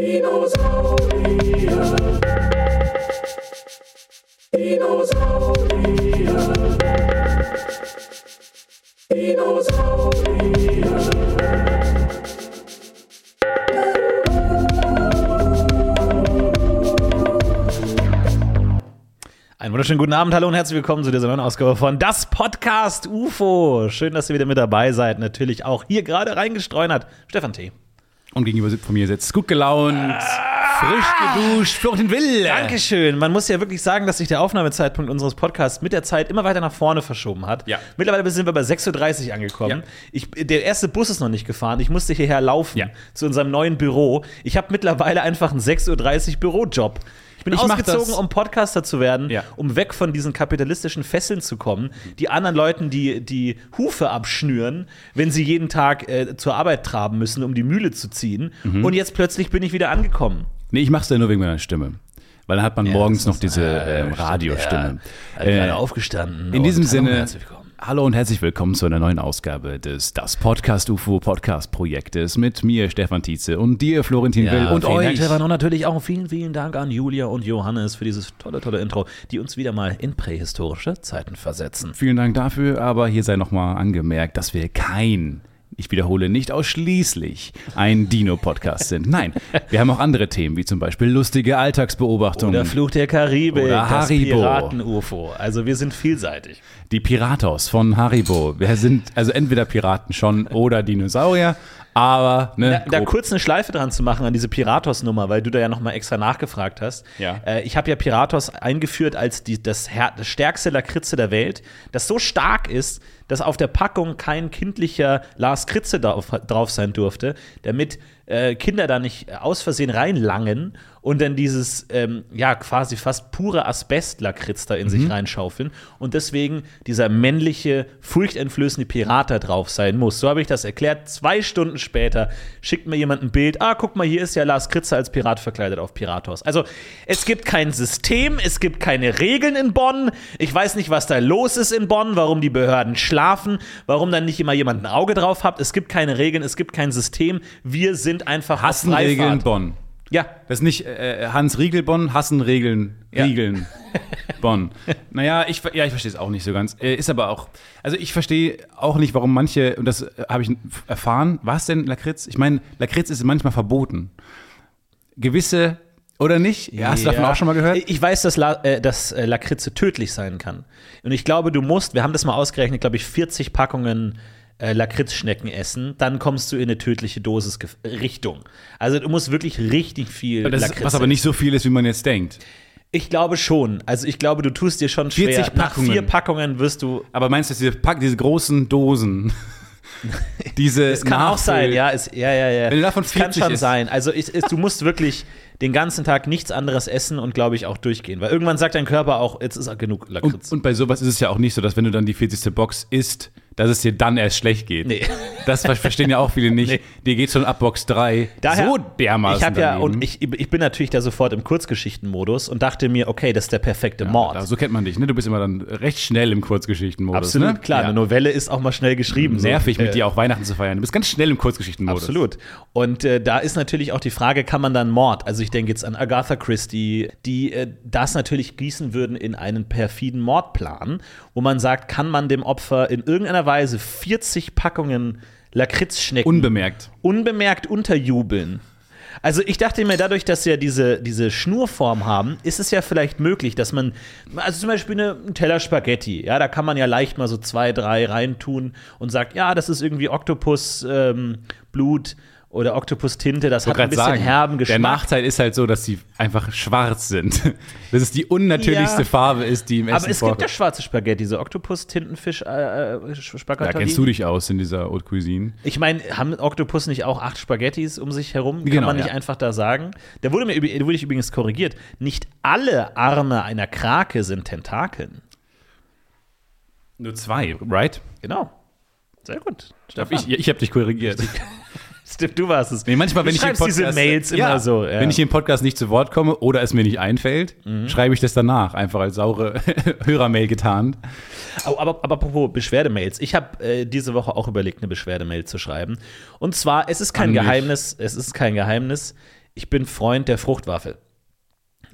Dinosaurier. Dinosaurier. Dinosaurier. Einen wunderschönen guten Abend, hallo und herzlich willkommen zu dieser neuen Ausgabe von Das Podcast UFO. Schön, dass ihr wieder mit dabei seid. Natürlich auch hier gerade reingestreunert. Stefan T. Und gegenüber von mir sitzt gut gelaunt, frisch geduscht, Florentin Will. Dankeschön. Man muss ja wirklich sagen, dass sich der Aufnahmezeitpunkt unseres Podcasts mit der Zeit immer weiter nach vorne verschoben hat. Ja. Mittlerweile sind wir bei 6.30 Uhr angekommen. Ja. Ich, der erste Bus ist noch nicht gefahren. Ich musste hierher laufen Ja. zu unserem neuen Büro. Ich habe mittlerweile einfach einen 6.30 Uhr Bürojob. Ich bin Ich ausgezogen, um Podcaster zu werden, Ja. um weg von diesen kapitalistischen Fesseln zu kommen, die anderen Leuten die, die Hufe abschnüren, wenn sie jeden Tag äh, zur Arbeit traben müssen, um die Mühle zu ziehen. Mhm. Und jetzt plötzlich bin ich wieder angekommen. Nee, ich mach's ja nur wegen meiner Stimme. Weil dann hat man morgens das noch diese äh, ähm, Radiostimme. Ja, äh, gerade aufgestanden. in diesem hallo und Sinne, herzlich willkommen. Hallo und herzlich willkommen zu einer neuen Ausgabe des Das Podcast UFO Podcast Projektes mit mir, Stefan Tietze, und dir, Florentin Will, und vielen euch. Dank, Stefan, und natürlich auch vielen, vielen Dank an Julia und Johannes für dieses tolle, tolle Intro, die uns wieder mal in prähistorische Zeiten versetzen. Vielen Dank dafür, aber hier sei nochmal angemerkt, dass wir kein, ich wiederhole, nicht ausschließlich ein Dino-Podcast sind. Nein, wir haben auch andere Themen, wie zum Beispiel lustige Alltagsbeobachtungen. Oder Fluch der Karibik, Oder Haribo. Piraten-UFO. Also wir sind vielseitig. Die Piratos von Haribo. Wir sind also entweder Piraten schon oder Dinosaurier, aber ne, Da, da kurz eine Schleife dran zu machen an diese Piratos-Nummer, weil du da ja nochmal extra nachgefragt hast. Ja. Äh, ich habe ja Piratos eingeführt als die, das, das stärkste Lakritze der Welt, das so stark ist, dass auf der Packung kein kindlicher Lars Kritze drauf, drauf sein durfte, damit äh, Kinder da nicht aus Versehen reinlangen und dann dieses, ähm, ja, quasi fast pure Asbest-Lakritz da in sich reinschaufeln und deswegen dieser männliche, furchteinflößende Pirat da drauf sein muss. So habe ich das erklärt. Zwei Stunden später schickt mir jemand ein Bild. Ah, guck mal, hier ist ja Lars Kritze als Pirat verkleidet auf Piratos. Also, es gibt kein System, es gibt keine Regeln in Bonn. Ich weiß nicht, was da los ist in Bonn, warum die Behörden schlafen, warum dann nicht immer jemand ein Auge drauf hat. Es gibt keine Regeln, es gibt kein System. Wir sind einfach Hassen Regeln Freifahrt. Bonn. Ja, Das ist nicht äh, Hans Riegel Bonn, Hassen Regeln, Ja. Riegeln Bonn. Naja, ich, ja, ich verstehe es auch nicht so ganz. Äh, ist aber auch, also ich verstehe auch nicht, warum manche, und das äh, habe ich erfahren, was denn Lakritz? Ich meine, Lakritz ist manchmal verboten. Gewisse, oder nicht? Ja, hast du davon Ja. auch schon mal gehört? Ich weiß, dass, La äh, dass äh, Lakritze tödlich sein kann. Und ich glaube, du musst, wir haben das mal ausgerechnet, glaube ich, 40 Packungen äh, Lakritzschnecken essen, dann kommst du in eine tödliche Dosis Richtung. Also du musst wirklich richtig viel Das ist, Lakritze was aber nicht so viel ist, wie man jetzt denkt. Ich glaube schon. Also ich glaube, du tust dir schon schwer. 40 Nach Packungen. vier Packungen wirst du. Aber meinst du, dass diese, Pack, diese großen Dosen, diese Es kann auch Nachfüll- sein, ja, es, ja, ja, ja. Wenn du davon es kann 40 schon isst. sein. Also ich, es, du musst wirklich den ganzen Tag nichts anderes essen und glaube ich auch durchgehen, weil irgendwann sagt dein Körper auch, jetzt ist auch genug Lakritz. Und, und bei sowas ist es ja auch nicht so, dass wenn du dann die 40. Box isst, dass es dir dann erst schlecht geht. Nee. Das ver- verstehen ja auch viele nicht. Nee. Dir geht schon ab Box 3 Daher, so dermaßen Ich habe ja und ich, ich bin natürlich da sofort im Kurzgeschichtenmodus und dachte mir, okay, das ist der perfekte Mord. Da, so kennt man dich, ne? Du bist immer dann recht schnell im Kurzgeschichtenmodus. Absolut, ne? klar. Ja. Eine Novelle ist auch mal schnell geschrieben. so. Nervig mit Äh, dir auch Weihnachten zu feiern. Du bist ganz schnell im Kurzgeschichtenmodus. Absolut. Und äh, da ist natürlich auch die Frage, kann man dann Mord? Also ich denke jetzt an Agatha Christie, die äh, das natürlich gießen würden in einen perfiden Mordplan, wo man sagt, kann man dem Opfer in irgendeiner Weise 40 Packungen Lakritzschnecken Unbemerkt. unbemerkt unterjubeln. Also ich dachte mir, dadurch, dass sie ja diese, diese Schnurform haben, ist es ja vielleicht möglich, dass man, also zum Beispiel eine, ein Teller Spaghetti, ja, da kann man ja leicht mal so zwei, drei reintun und sagt, ja, das ist irgendwie Oktopus ähm, Blut oder Oktopus Tinte, das hat ein bisschen herben Der Geschmack. Nachteil ist halt so, dass sie einfach schwarz sind. Dass es die unnatürlichste Ja. Farbe ist, die im Essen Aber es gibt ja vorkommt. schwarze Spaghetti, so Oktopus, Tintenfisch, äh, äh, Da Spaghetti. kennst du dich aus in dieser Haute Cuisine. Ich meine, haben Oktopus nicht auch acht Spaghettis um sich herum? Kann Genau, man nicht ja. einfach da sagen? Da wurde mir da wurde ich übrigens korrigiert. Nicht alle Arme einer Krake sind Tentakeln. Nur zwei, right? Genau. Sehr gut. Darf ich ich habe dich korrigiert. Stimmt, du warst es. Nee, manchmal, wenn ich Podcast, immer so. Ja. Mhm. Wenn ich im Podcast nicht zu Wort komme oder es mir nicht einfällt, schreibe ich das danach, einfach als saure Hörermail getarnt. Oh, aber, aber apropos Beschwerdemails. Ich habe äh, diese Woche auch überlegt, eine Beschwerdemail zu schreiben. Und zwar, es ist kein An mich. Geheimnis, es ist kein Geheimnis. Ich bin Freund der Fruchtwaffel.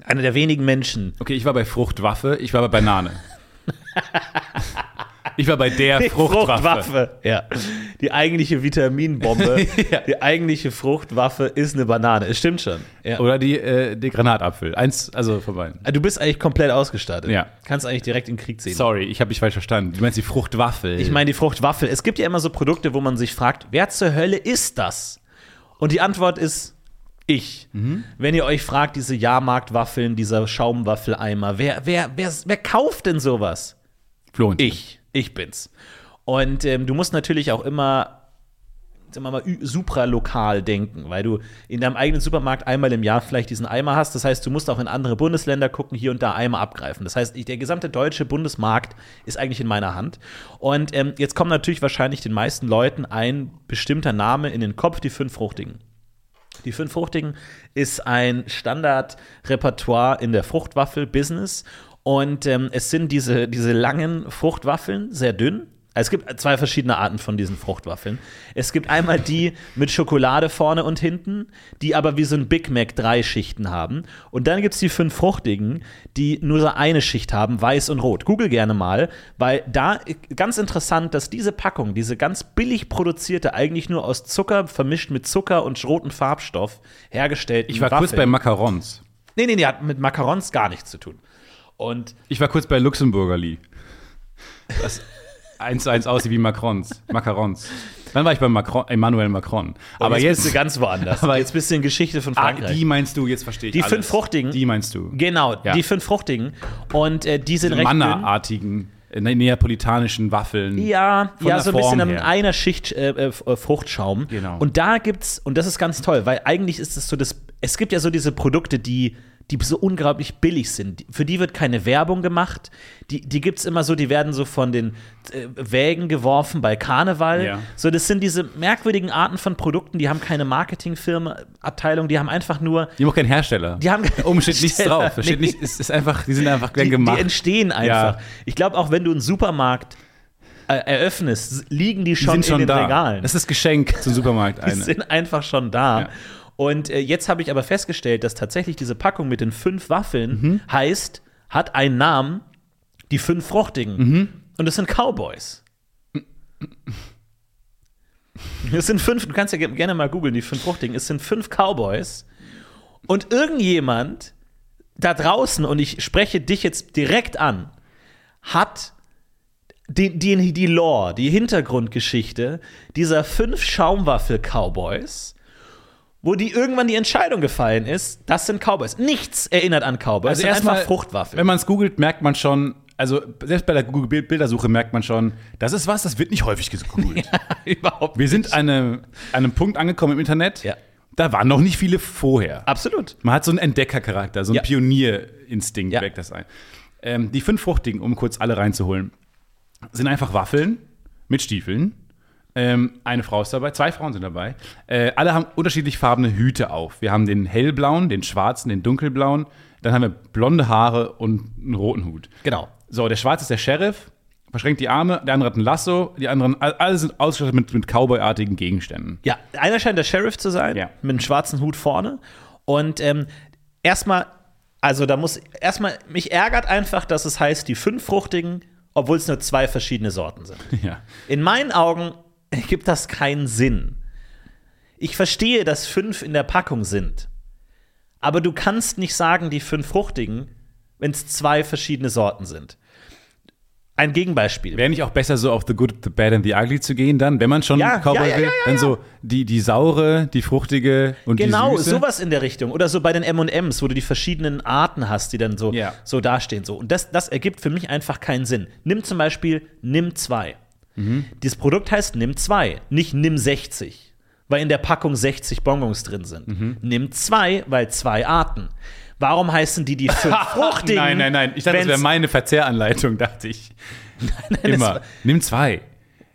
Einer der wenigen Menschen. Okay, ich war bei Fruchtwaffe, ich war bei Banane. ich war bei der Die Fruchtwaffe. Ja. Die eigentliche Vitaminbombe, Ja. die eigentliche Fruchtwaffe ist eine Banane. Es stimmt schon. Ja. Oder die, äh, die Granatapfel. Eins, also von beiden. Du bist eigentlich komplett ausgestattet. Ja. Kannst eigentlich direkt in den Krieg ziehen. Sorry, ich habe dich falsch verstanden. Du meinst die Fruchtwaffel. Ich meine die Fruchtwaffel. Es gibt ja immer so Produkte, wo man sich fragt, wer zur Hölle ist das? Und die Antwort ist ich. Mhm. Wenn ihr euch fragt, diese Jahrmarktwaffeln, dieser Schaumwaffeleimer, wer, wer, wer, wer kauft denn sowas? Florentin. Ich. Ich bin's. Und ähm, du musst natürlich auch immer, sagen wir mal, supralokal denken, weil du in deinem eigenen Supermarkt einmal im Jahr vielleicht diesen Eimer hast. Das heißt, du musst auch in andere Bundesländer gucken, hier und da Eimer abgreifen. Das heißt, der gesamte deutsche Bundesmarkt ist eigentlich in meiner Hand. Und ähm, jetzt kommt natürlich wahrscheinlich den meisten Leuten ein bestimmter Name in den Kopf, die fünf Fruchtigen. Die fünf Fruchtigen ist ein Standardrepertoire in der Fruchtwaffel-Business. Und ähm, es sind diese, diese langen Fruchtwaffeln, sehr dünn. Also Es gibt zwei verschiedene Arten von diesen Fruchtwaffeln. Es gibt einmal die mit Schokolade vorne und hinten, die aber wie so ein Big Mac drei Schichten haben. Und dann gibt es die fünf Fruchtigen, die nur so eine Schicht haben, weiß und rot. Google gerne mal, weil da ganz interessant, dass diese Packung, diese ganz billig produzierte, eigentlich nur aus Zucker vermischt mit Zucker und roten Farbstoff hergestellt. Ich war kurz bei Macarons. Nee, nee, nee, hat mit Macarons gar nichts zu tun. Und Ich war kurz bei Luxemburgerli. Das eins zu eins aussieht wie Macrons. Macarons. Dann war ich bei Macron, Emmanuel Macron. Aber jetzt, jetzt, ganz woanders. aber jetzt bist du in Geschichte von ah, Frankreich. die meinst du, jetzt verstehe ich Die alles. fünf Fruchtigen. Die meinst du. genau, Ja. die fünf Fruchtigen. Und äh, die sind recht dünn. Manna-artigen, äh, ne- neapolitanischen Waffeln. Ja, ja, so ein bisschen in her. einer Schicht äh, äh, Fruchtschaum. Genau. Und da gibt's, und das ist ganz toll, weil eigentlich ist es so, das, es gibt ja so diese Produkte, die, die so unglaublich billig sind. Für die wird keine Werbung gemacht. Die, die gibt's immer so, die werden so von den äh, Wägen geworfen bei Karneval. Ja. So, das sind diese merkwürdigen Arten von Produkten, die haben keine Marketingfirma-Abteilung, die haben einfach nur Die haben auch keinen Hersteller. Die haben oben steht nichts drauf. Da steht Nee. nicht, es ist einfach, die sind einfach gern die, gemacht. die entstehen einfach. Ja. Ich glaube, auch wenn du einen Supermarkt äh, eröffnest, liegen die die schon, sind schon in den da. Regalen. Das ist das Geschenk zum Supermarkt. die Eine. sind einfach schon da. Ja. Und äh, jetzt habe ich aber festgestellt, dass tatsächlich diese Packung mit den fünf Waffeln Mhm. heißt, hat einen Namen, die fünf Fruchtigen. Mhm. Und das sind Cowboys. Es sind fünf, du kannst ja ge- gerne mal googeln, die fünf Fruchtigen. Es sind fünf Cowboys. Und irgendjemand da draußen, und ich spreche dich jetzt direkt an, hat die, die, die Lore, die Hintergrundgeschichte dieser fünf Schaumwaffel-Cowboys, wo die irgendwann die Entscheidung gefallen ist, das sind Cowboys. Nichts erinnert an Cowboys. Also erstmal, einfach Fruchtwaffeln. wenn man es googelt, merkt man schon, also selbst bei der Google-Bildersuche merkt man schon, das ist was, das wird nicht häufig gegoogelt. Überhaupt. Wir sind an einem, an einem Punkt angekommen im Internet, Ja. da waren noch nicht viele vorher. Absolut. Man hat so einen Entdeckercharakter, so einen Ja. Pionierinstinkt Ja. weckt das ein. Ähm, die fünf Fruchtigen, um kurz alle reinzuholen, sind einfach Waffeln mit Stiefeln. Ähm, eine Frau ist dabei, zwei Frauen sind dabei. Äh, alle haben unterschiedlich farbene Hüte auf. Wir haben den hellblauen, den schwarzen, den dunkelblauen. Dann haben wir blonde Haare und einen roten Hut. Genau. So, der Schwarze ist der Sheriff, verschränkt die Arme, der andere hat ein Lasso, die anderen, all- alle sind ausgestattet mit, mit Cowboy-artigen Gegenständen. Ja, einer scheint der Sheriff zu sein, Ja. mit einem schwarzen Hut vorne. Und ähm, erstmal, also da muss, erstmal, mich ärgert einfach, dass es heißt, die fünf Fruchtigen, obwohl es nur zwei verschiedene Sorten sind. Ja. In meinen Augen gibt das keinen Sinn. Ich verstehe, dass fünf in der Packung sind. Aber du kannst nicht sagen, die fünf Fruchtigen, wenn es zwei verschiedene Sorten sind. Ein Gegenbeispiel. Wäre nicht auch besser, so auf The Good, The Bad and The Ugly zu gehen dann, wenn man schon Ja, Cowboy ja, ja, will? dann so die, die saure, die fruchtige und Genau, die süße. sowas in der Richtung. Oder so bei den MMs, wo du die verschiedenen Arten hast, die dann so, so dastehen. So. Und das, das ergibt für mich einfach keinen Sinn. Nimm zum Beispiel Nimm 2. Mhm. Dieses Produkt heißt Nimm 2, nicht Nimm 60, weil in der Packung 60 Bonbons drin sind. Mhm. Nimm 2, weil zwei Arten. Warum heißen die die fünf Fruchtigen? Nein, nein, nein. Ich dachte, das wäre meine Verzehranleitung, dachte ich. das Immer. war- Nimm zwei.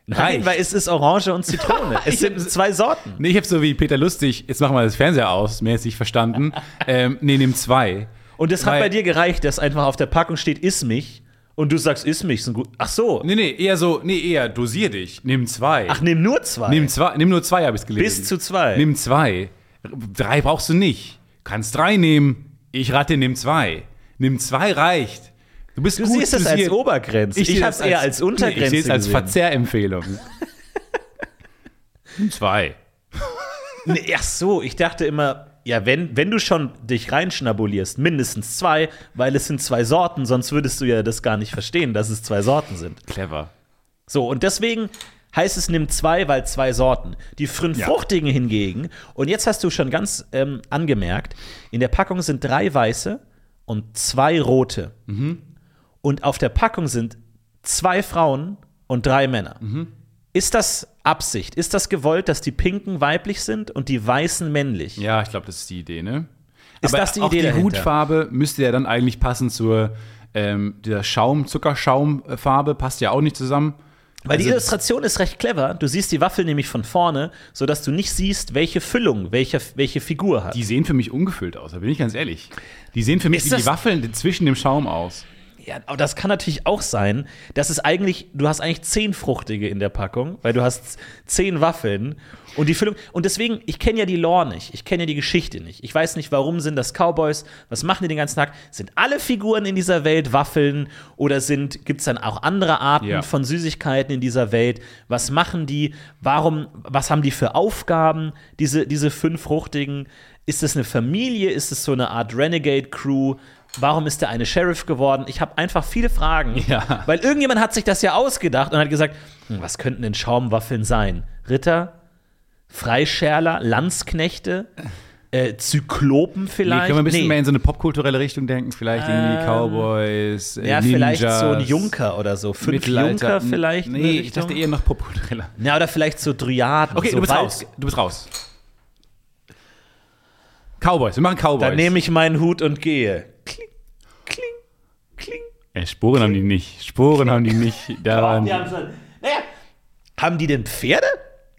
Nein, Reicht. weil es ist Orange und Zitrone. es sind zwei Sorten. Nee, ich habe so wie Peter Lustig, jetzt machen wir das Fernseher aus, mäßig verstanden. ähm, nee, nimm zwei. Und es hat bei dir gereicht, dass einfach auf der Packung steht, iss mich. Und du sagst, iss mich. Sind gut. Ach so. Nee, nee, eher so, nee, eher dosier dich. Nimm zwei. Ach, nimm nur zwei. nimm zwei, nimm nur zwei, habe ich gelesen. Bis zu zwei. Nimm zwei. Drei brauchst du nicht. Kannst drei nehmen. Ich rate, nimm zwei. Nimm zwei reicht. Du bist Du gut siehst es als. Obergrenze. Ich, sehe habe es eher als Untergrenze Nee, ich sehe es als. Verzehrempfehlung. Nimm zwei. Nee, ach so, ich dachte immer, ja, wenn, wenn du schon dich reinschnabulierst, mindestens zwei, weil es sind zwei Sorten, sonst würdest du ja das gar nicht verstehen, dass es zwei Sorten sind. Clever. So, und deswegen heißt es, nimm zwei, weil zwei Sorten. Die fünf Ja. hingegen, und jetzt hast du schon ganz ähm, angemerkt, in der Packung sind drei weiße und zwei rote. Und auf der Packung sind zwei Frauen und drei Männer. Ist das Absicht? Ist das gewollt, dass die Pinken weiblich sind und die Weißen männlich? Ja, ich glaube, das ist die Idee, ne? Ist Aber das die auch Idee die dahinter? Hutfarbe müsste ja dann eigentlich passen zur ähm, dieser Schaum, Zuckerschaumfarbe, passt ja auch nicht zusammen. Weil die Also- Illustration ist recht clever. Du siehst die Waffel nämlich von vorne, sodass du nicht siehst, welche Füllung, welche, welche Figur hat. Die sehen für mich ungefüllt aus, da bin ich ganz ehrlich. Die sehen für mich Ist wie die Waffeln zwischen dem Schaum aus. Ja, aber das kann natürlich auch sein, dass es eigentlich, du hast eigentlich zehn Fruchtige in der Packung, weil du hast zehn Waffeln und die Füllung. Und deswegen, ich kenne ja die Lore nicht, ich kenne ja die Geschichte nicht. Ich weiß nicht, warum sind das Cowboys, was machen die den ganzen Tag? Sind alle Figuren in dieser Welt Waffeln oder sind, gibt es dann auch andere Arten Ja. von Süßigkeiten in dieser Welt? Was machen die? Warum, was haben die für Aufgaben, diese, diese fünf Fruchtigen? Ist es eine Familie? Ist es so eine Art Renegade-Crew? Warum ist der eine Sheriff geworden? Ich habe einfach viele Fragen, Ja. weil irgendjemand hat sich das ja ausgedacht und hat gesagt, hm, was könnten denn Schaumwaffeln sein? Ritter, Freischärler, Landsknechte, äh, Zyklopen Nee, vielleicht? können wir ein bisschen Nee. mehr in so eine popkulturelle Richtung denken? Vielleicht irgendwie Ähm, Cowboys, äh, ja, Ninjas, vielleicht so ein Junker oder so. Fünf. Junker vielleicht? Nee, ich dachte eher noch popkultureller. Ja, oder vielleicht so Dryaden. Okay, so du bist raus. Du bist raus. Cowboys, wir machen Cowboys. Dann nehme ich meinen Hut und gehe. Kling, kling, kling. Äh, Sporen haben die nicht. Sporen haben die nicht. Daran. Die haben schon, naja, haben die denn Pferde?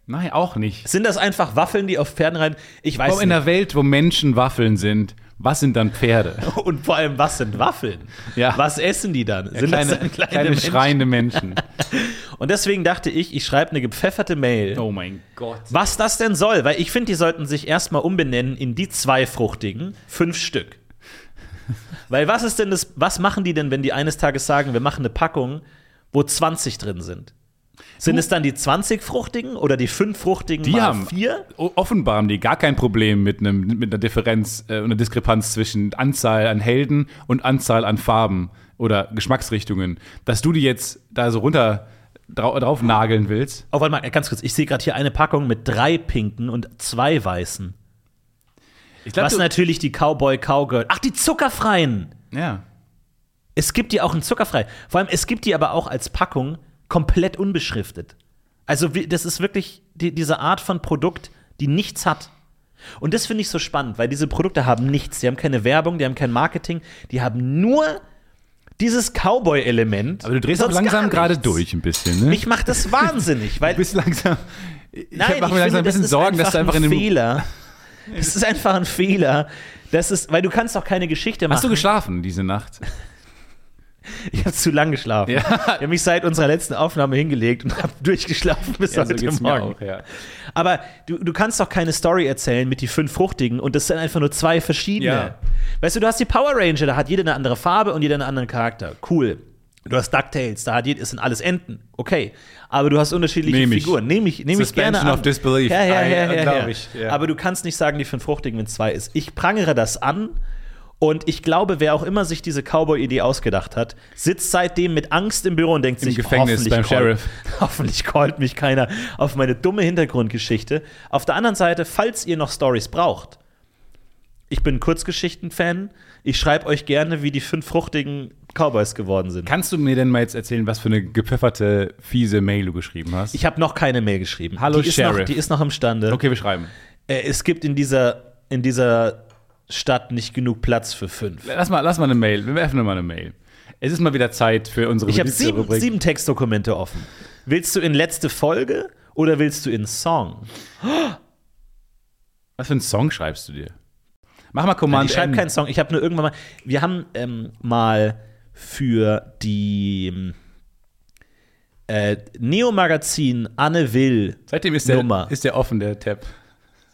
Nein, auch nicht. Sind das einfach Waffeln, die auf Pferden rein? Ich weiß Komm, in nicht. einer Welt, wo Menschen Waffeln sind, was sind dann Pferde? Und vor allem, was sind Waffeln? Ja. Was essen die dann? sind kleine, das dann kleine, kleine Menschen? schreiende Menschen. Und deswegen dachte ich, ich schreibe eine gepfefferte Mail. Oh mein Gott. Was das denn soll, weil ich finde, die sollten sich erstmal umbenennen in die zwei fruchtigen, fünf Stück. weil was ist denn das, was machen die denn, wenn die eines Tages sagen, wir machen eine Packung, wo 20 drin sind? Sind es dann die 20 fruchtigen oder die fünf fruchtigen Die mal haben vier? offenbar haben die gar kein Problem mit, einem, mit einer Differenz äh, und einer Diskrepanz zwischen Anzahl an Helden und Anzahl an Farben oder Geschmacksrichtungen. Dass du die jetzt da so runter drau drauf nageln willst. Oh, warte mal, ganz kurz. Ich sehe gerade hier eine Packung mit drei pinken und zwei weißen. Ich Was natürlich die Cowboy Cowgirl. Ach, die zuckerfreien. ja. Es gibt die auch in zuckerfrei. Vor allem, es gibt die aber auch als Packung komplett unbeschriftet. Also, das ist wirklich die, diese Art von Produkt, die nichts hat. Und das finde ich so spannend, weil diese Produkte haben nichts. Die haben keine Werbung, die haben kein Marketing, die haben nur dieses Cowboy-Element. Aber du drehst auch langsam gerade durch ein bisschen, ne? Mich macht das wahnsinnig, weil du bist langsam. Ich Nein, mache mir langsam ein bisschen Sorgen, dass du einfach in ein dem. Fehler. Es ist einfach ein Fehler. Das ist, weil du kannst doch keine Geschichte machen. Hast du geschlafen diese Nacht? Ich habe zu lang geschlafen. Ja. Ich habe mich seit unserer letzten Aufnahme hingelegt und habe durchgeschlafen bis Ja, so heute mir Morgen. auch, ja. Aber du, du kannst doch keine Story erzählen mit die fünf Fruchtigen und das sind einfach nur zwei verschiedene. Weißt du, du hast die Power Ranger, da hat jeder eine andere Farbe und jeder einen anderen Charakter. Cool. Du hast DuckTales, da hat jeder, es sind alles Enten. Okay. Aber du hast unterschiedliche Nehm ich. Figuren. Nehme ich, nehm ich gerne an. of disbelief. Ja, ja, ja, ja, ja. ich, ja. Aber du kannst nicht sagen, die fünf Fruchtigen, wenn es zwei ist. Ich prangere das an. Und ich glaube, wer auch immer sich diese Cowboy-Idee ausgedacht hat, sitzt seitdem mit Angst im Büro und denkt Im sich, Gefängnis hoffentlich beim Sheriff. Hoffentlich callt mich keiner auf meine dumme Hintergrundgeschichte. Auf der anderen Seite, falls ihr noch Stories braucht, ich bin Kurzgeschichten-Fan. Ich schreibe euch gerne, wie die fünf fruchtigen Cowboys geworden sind. Kannst du mir denn mal jetzt erzählen, was für eine gepfefferte, fiese Mail du geschrieben hast? Ich habe noch keine Mail geschrieben. Hallo, die ist noch, Sheriff. Die ist noch imstande. okay, wir schreiben. Äh, es gibt in dieser, in dieser Stadt nicht genug Platz für fünf. Lass mal, lass mal eine Mail. Wir werfen mal eine Mail. Es ist mal wieder Zeit für unsere Ich habe sieben, sieben Textdokumente offen. Willst du in letzte Folge oder willst du in Song? Was für einen Song schreibst du dir? Mach mal Command ich schreibe keinen Song. Ich habe nur irgendwann mal. Wir haben ähm, mal für die ähm, äh, Neo-Magazin Anne Will Seitdem ist der, Nummer. ist der offen, der Tab.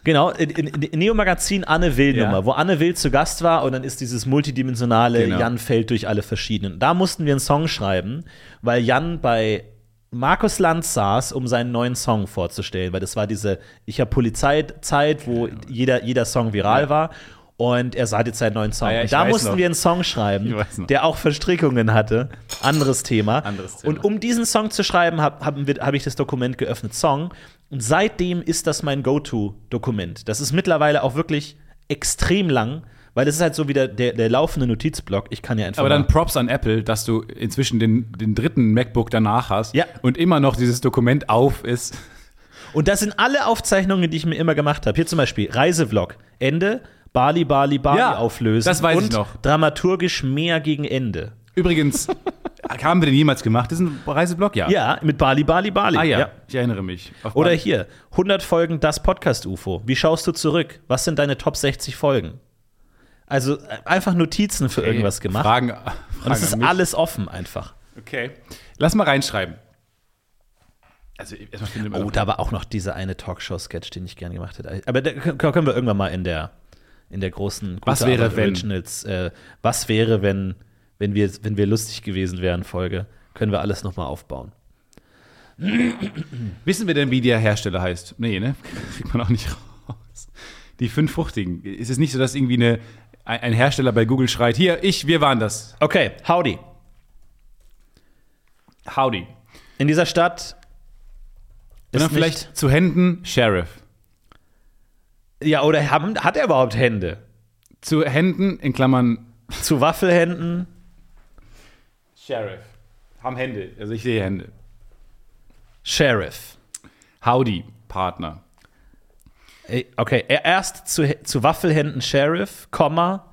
Genau, in, in, in Neo Magazin Anne Will Nummer, Ja. wo Anne Will zu Gast war und dann ist dieses multidimensionale Genau. Jan fällt durch alle verschiedenen. Da mussten wir einen Song schreiben, weil Jan bei Markus Lanz saß, um seinen neuen Song vorzustellen, weil das war diese Ich hab Polizeizeit, wo jeder, jeder Song viral Ja. war. Und er sah jetzt seinen neuen Song. Ah ja, da mussten noch. wir einen Song schreiben, der auch Verstrickungen hatte. Anderes Thema. Anderes Thema. Und um diesen Song zu schreiben, habe hab, hab ich das Dokument geöffnet, Song. Und seitdem ist das mein Go-To-Dokument. Das ist mittlerweile auch wirklich extrem lang, weil es ist halt so wie der, der, der laufende Notizblock. Ich kann ja einfach. Aber dann Props an Apple, dass du inzwischen den, den dritten MacBook danach hast Ja. und immer noch dieses Dokument auf ist. Und das sind alle Aufzeichnungen, die ich mir immer gemacht habe. Hier zum Beispiel Reisevlog, Ende, Bali, Bali, Bali Ja, auflösen. das weiß ich und noch. dramaturgisch mehr gegen Ende. Übrigens, haben wir den jemals gemacht? Das ist ein Reiseblock? Ja. Ja, mit Bali, Bali, Bali. Ah ja, ich erinnere mich. Oder hier, 100 Folgen das Podcast-UFO. Wie schaust du zurück? Was sind deine Top 60 Folgen? Also äh, einfach Notizen für irgendwas gemacht. Fragen, Und Fragen es ist alles offen einfach. Okay. Lass mal reinschreiben. Also, erstmal Oh, da war auch noch dieser eine Talkshow-Sketch, den ich gerne gemacht hätte. Aber da können wir irgendwann mal in der, in der großen Was Gute wäre, Arbeit wenn? Originals, äh, was wäre, wenn, wenn, wir, wenn wir lustig gewesen wären, Folge, können wir alles nochmal aufbauen. Wissen wir denn, wie der Hersteller heißt? Nee, ne? Kriegt man auch nicht raus. Die fünf Fruchtigen. Ist es nicht so, dass irgendwie eine, ein Hersteller bei Google schreit, hier, ich, wir waren das. Okay, howdy. Howdy. In dieser Stadt Und dann ist vielleicht zu Händen Sheriff. Ja, oder haben, hat er überhaupt Hände? Zu Händen in Klammern Zu Waffelhänden? Sheriff. Haben Hände. Also ich sehe Hände. Sheriff. Howdy, Partner. Okay, er- erst zu, zu Waffelhänden Sheriff, Komma,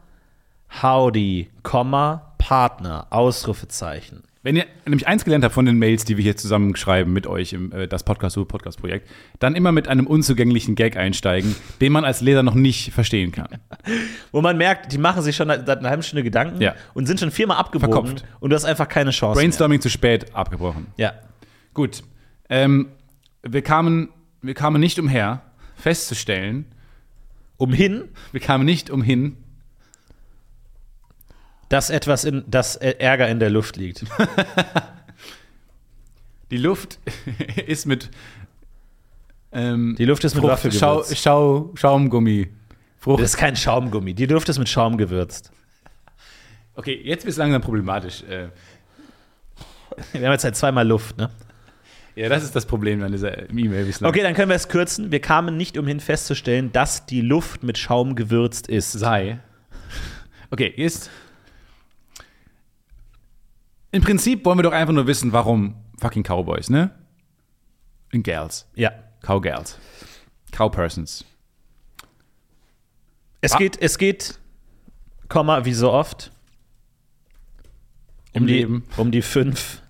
Howdy, Komma, Partner, Ausrufezeichen. Wenn ihr nämlich eins gelernt habt von den Mails, die wir hier zusammen schreiben mit euch im äh, das Podcast Podcast Projekt, dann immer mit einem unzugänglichen Gag einsteigen, den man als Leser noch nicht verstehen kann. Wo man merkt, die machen sich schon seit einer halben Stunde Gedanken Ja. und sind schon viermal abgebogen Verkopft. und du hast einfach keine Chance Brainstorming zu spät abgebrochen. mehr. Ja. Gut. Ähm, wir, kamen, wir kamen nicht umher, festzustellen, Umhin, wir kamen nicht umhin, dass etwas in, dass Ärger in der Luft liegt. die Luft ist mit ähm, Die Luft ist mit Frucht, Schau, Waffelgewürzt. Schau, Schaumgummi. Frucht. Das ist kein Schaumgummi. Die Luft ist mit Schaum gewürzt. Okay, jetzt wird es langsam problematisch. Äh, Wir haben jetzt halt zweimal Luft, ne? ja, das ist das Problem an dieser E-Mail bislang. Okay, dann können wir es kürzen. Wir kamen nicht umhin festzustellen, dass die Luft mit Schaum gewürzt ist. sei. Okay, jetzt. Im Prinzip wollen wir doch einfach nur wissen, warum fucking Cowboys, ne? Und Gals. Ja. Cowgirls. Cowpersons. Es Ah. geht, es geht, Komma, wie so oft, Im um die, Leben. um die fünf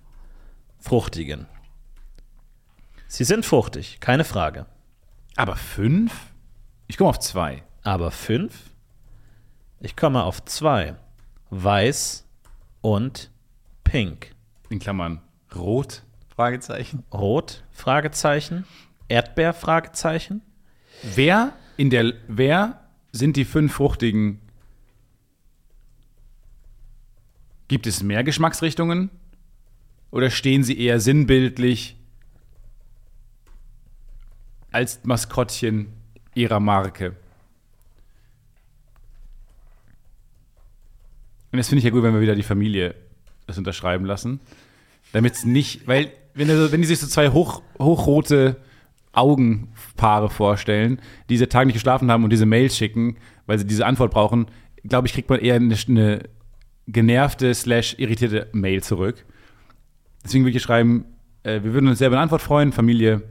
Fruchtigen. Sie sind fruchtig, keine Frage. Aber fünf? Ich komme auf zwei. Aber fünf? Ich komme auf zwei. Weiß und pink. In Klammern rot? Fragezeichen. Rot? Fragezeichen. Erdbeer? Fragezeichen. Wer in der wer sind die fünf fruchtigen? Gibt es mehr Geschmacksrichtungen? Oder stehen sie eher sinnbildlich als Maskottchen ihrer Marke? Und das finde ich ja gut, wenn wir wieder die Familie das unterschreiben lassen. Damit es nicht, weil, wenn, also, wenn die sich so zwei hoch, hochrote Augenpaare vorstellen, die diese Tage nicht geschlafen haben und diese Mails schicken, weil sie diese Antwort brauchen, glaube ich, kriegt man eher eine, eine genervte slash irritierte Mail zurück. Deswegen würde ich schreiben, äh, wir würden uns sehr über eine Antwort freuen, Familie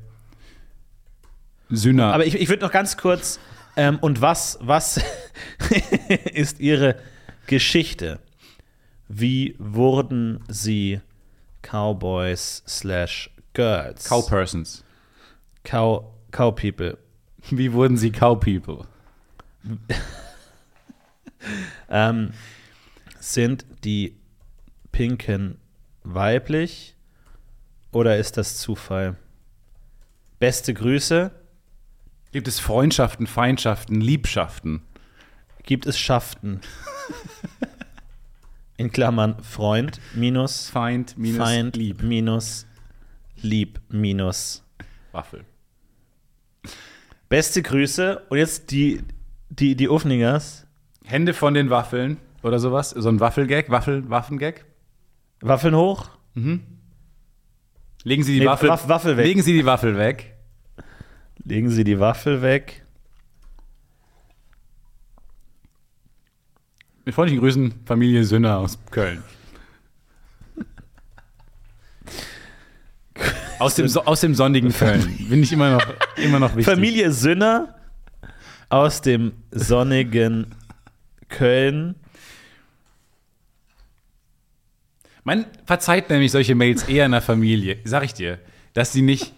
Sühner. Aber ich, ich würde noch ganz kurz, ähm, und was, was ist Ihre Geschichte? Wie wurden Sie Cowboys slash Girls? Cowpersons. Cow, Cow People. Wie wurden sie Cowpeople? Ähm, sind die Pinken weiblich oder ist das Zufall? Beste Grüße, Gibt es Freundschaften, Feindschaften, Liebschaften? Gibt es Schaften? In Klammern Freund minus Feind minus Feind Lieb. minus Lieb minus. Waffel. Beste Grüße. Und jetzt die, die, die Ufningers. Hände von den Waffeln oder sowas. So ein Waffelgag, Waffel, Waffengag. Waffeln hoch. Legen Sie die Nee, Waffel, Waff- Waffel weg. Legen Sie die Waffel weg. Legen Sie die Waffel weg. Mit freundlichen Grüßen, Familie Sünner aus Köln. Aus dem, aus dem sonnigen Köln. Bin ich immer noch, immer noch wichtig. Familie Sünner aus dem sonnigen Köln. Man verzeiht nämlich solche Mails eher in der Familie, sag ich dir. Dass sie nicht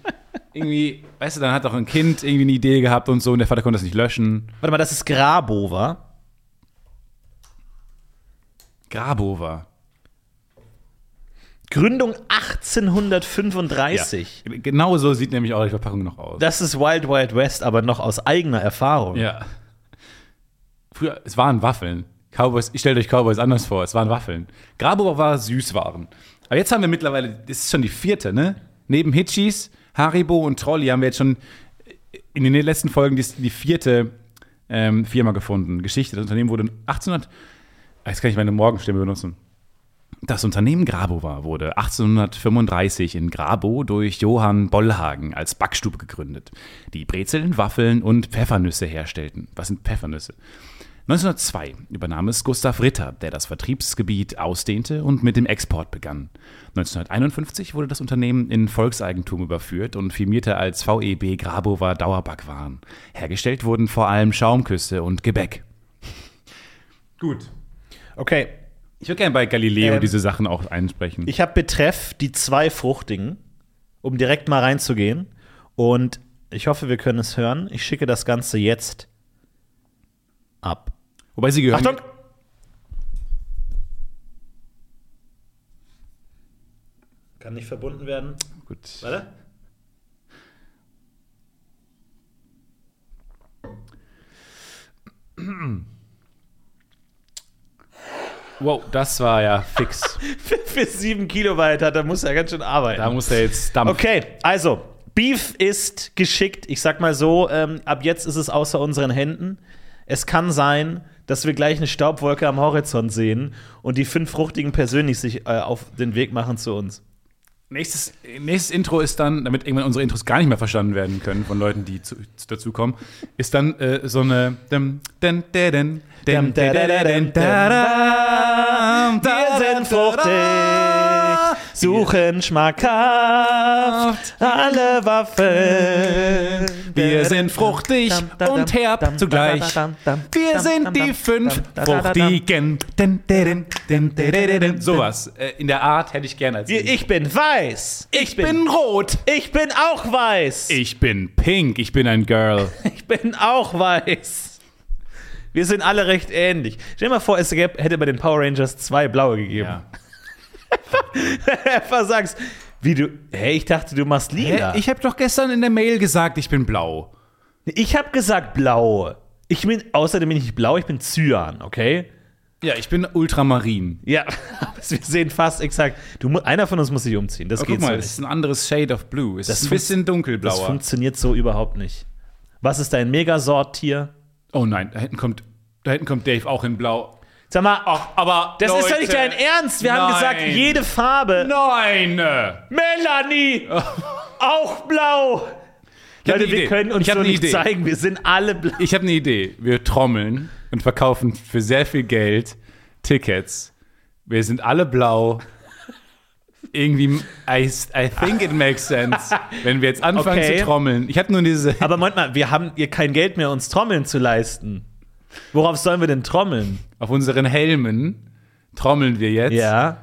irgendwie, weißt du, dann hat doch ein Kind irgendwie eine Idee gehabt und so und der Vater konnte das nicht löschen. Warte mal, das ist Grabo, wa? Grabo war. Gründung 1835. Genau so sieht nämlich auch die Verpackung noch aus. Das ist Wild Wild West, aber noch aus eigener Erfahrung. Ja. Früher, es waren Waffeln. Cowboys, ich stelle euch Cowboys anders vor, es waren Waffeln. Grabo war Süßwaren. Aber jetzt haben wir mittlerweile, das ist schon die vierte, ne? Neben Hitchis, Haribo und Trolli haben wir jetzt schon in den letzten Folgen die, die vierte ähm, Firma gefunden. Geschichte. Das Unternehmen wurde 1800, Ah, jetzt kann ich meine Morgenstimme benutzen. Das Unternehmen Grabova wurde 1835 in Grabo durch Johann Bollhagen als Backstube gegründet, die Brezeln, Waffeln und Pfeffernüsse herstellten. Was sind Pfeffernüsse? 1902 übernahm es Gustav Ritter, der das Vertriebsgebiet ausdehnte und mit dem Export begann. 1951 wurde das Unternehmen in Volkseigentum überführt und firmierte als VEB Grabova Dauerbackwaren. Hergestellt wurden vor allem Schaumküsse und Gebäck. Gut. Okay, Ich würde gerne bei Galileo Ähm, diese Sachen auch einsprechen. ich habe betreff die zwei Fruchtigen, um direkt mal reinzugehen. Und ich hoffe, wir können es hören. Ich schicke das Ganze jetzt ab. Wobei sie gehören. Achtung! Kann nicht verbunden werden. Gut. Warte. Wow, das war ja fix. Für, sieben Kilobyte hat, da muss er ganz schön arbeiten. Da muss er jetzt Dampf. Okay, also, Beef ist geschickt. Ich sag mal so, ähm, ab jetzt ist es außer unseren Händen. Es kann sein, dass wir gleich eine Staubwolke am Horizont sehen und die fünf Fruchtigen persönlich sich äh, auf den Weg machen zu uns. Nächstes, nächstes Intro ist dann, damit irgendwann unsere Intros gar nicht mehr verstanden werden können von Leuten, die zu, zu, dazukommen, ist dann äh, so eine. Wir sind fruchtig suchen schmackhaft alle Waffeln. Wir sind fruchtig und herb zugleich. Wir sind die fünf Fruchtigen. Sowas. Äh, In der Art hätte ich gerne als. Wir- Ich bin weiß. ich bin rot. Ich bin auch weiß. Ich bin pink. Ich bin ein Girl. Ich bin auch weiß. Wir sind alle recht ähnlich. Stell dir mal vor, es hätte bei den Power Rangers zwei blaue gegeben. Ja. Versagst. Wie du. Hey, ich dachte, du machst lila. Ich habe doch gestern in der Mail gesagt, ich bin blau. ich habe gesagt blau. Ich bin, außerdem bin ich nicht blau, ich bin Cyan, okay? Ja, ich bin Ultramarin. Ja, wir sehen fast exakt. Du, einer von uns muss sich umziehen. Das Aber geht guck mal, so es nicht. ist ein anderes Shade of Blue. Es Das ist ein bisschen Das dunkelblauer. funktioniert so überhaupt nicht. Was ist dein Megasorttier? Oh nein, da hinten kommt, da hinten kommt Dave auch in blau. Sag mal, Aber das ist doch nicht dein Ernst. Wir haben gesagt, jede Farbe. Nein! Melanie! auch blau! Leute, wir Idee. können uns Ich so nicht Idee. zeigen. Wir sind alle blau. Ich habe eine Idee. Wir trommeln und verkaufen für sehr viel Geld Tickets. Wir sind alle blau. Irgendwie, I, I think it makes sense, wenn wir jetzt anfangen Okay. zu trommeln. Ich habe nur diese. Aber Moment mal, wir haben hier kein Geld mehr, uns Trommeln zu leisten. Worauf sollen wir denn trommeln? Auf unseren Helmen trommeln wir jetzt. Ja.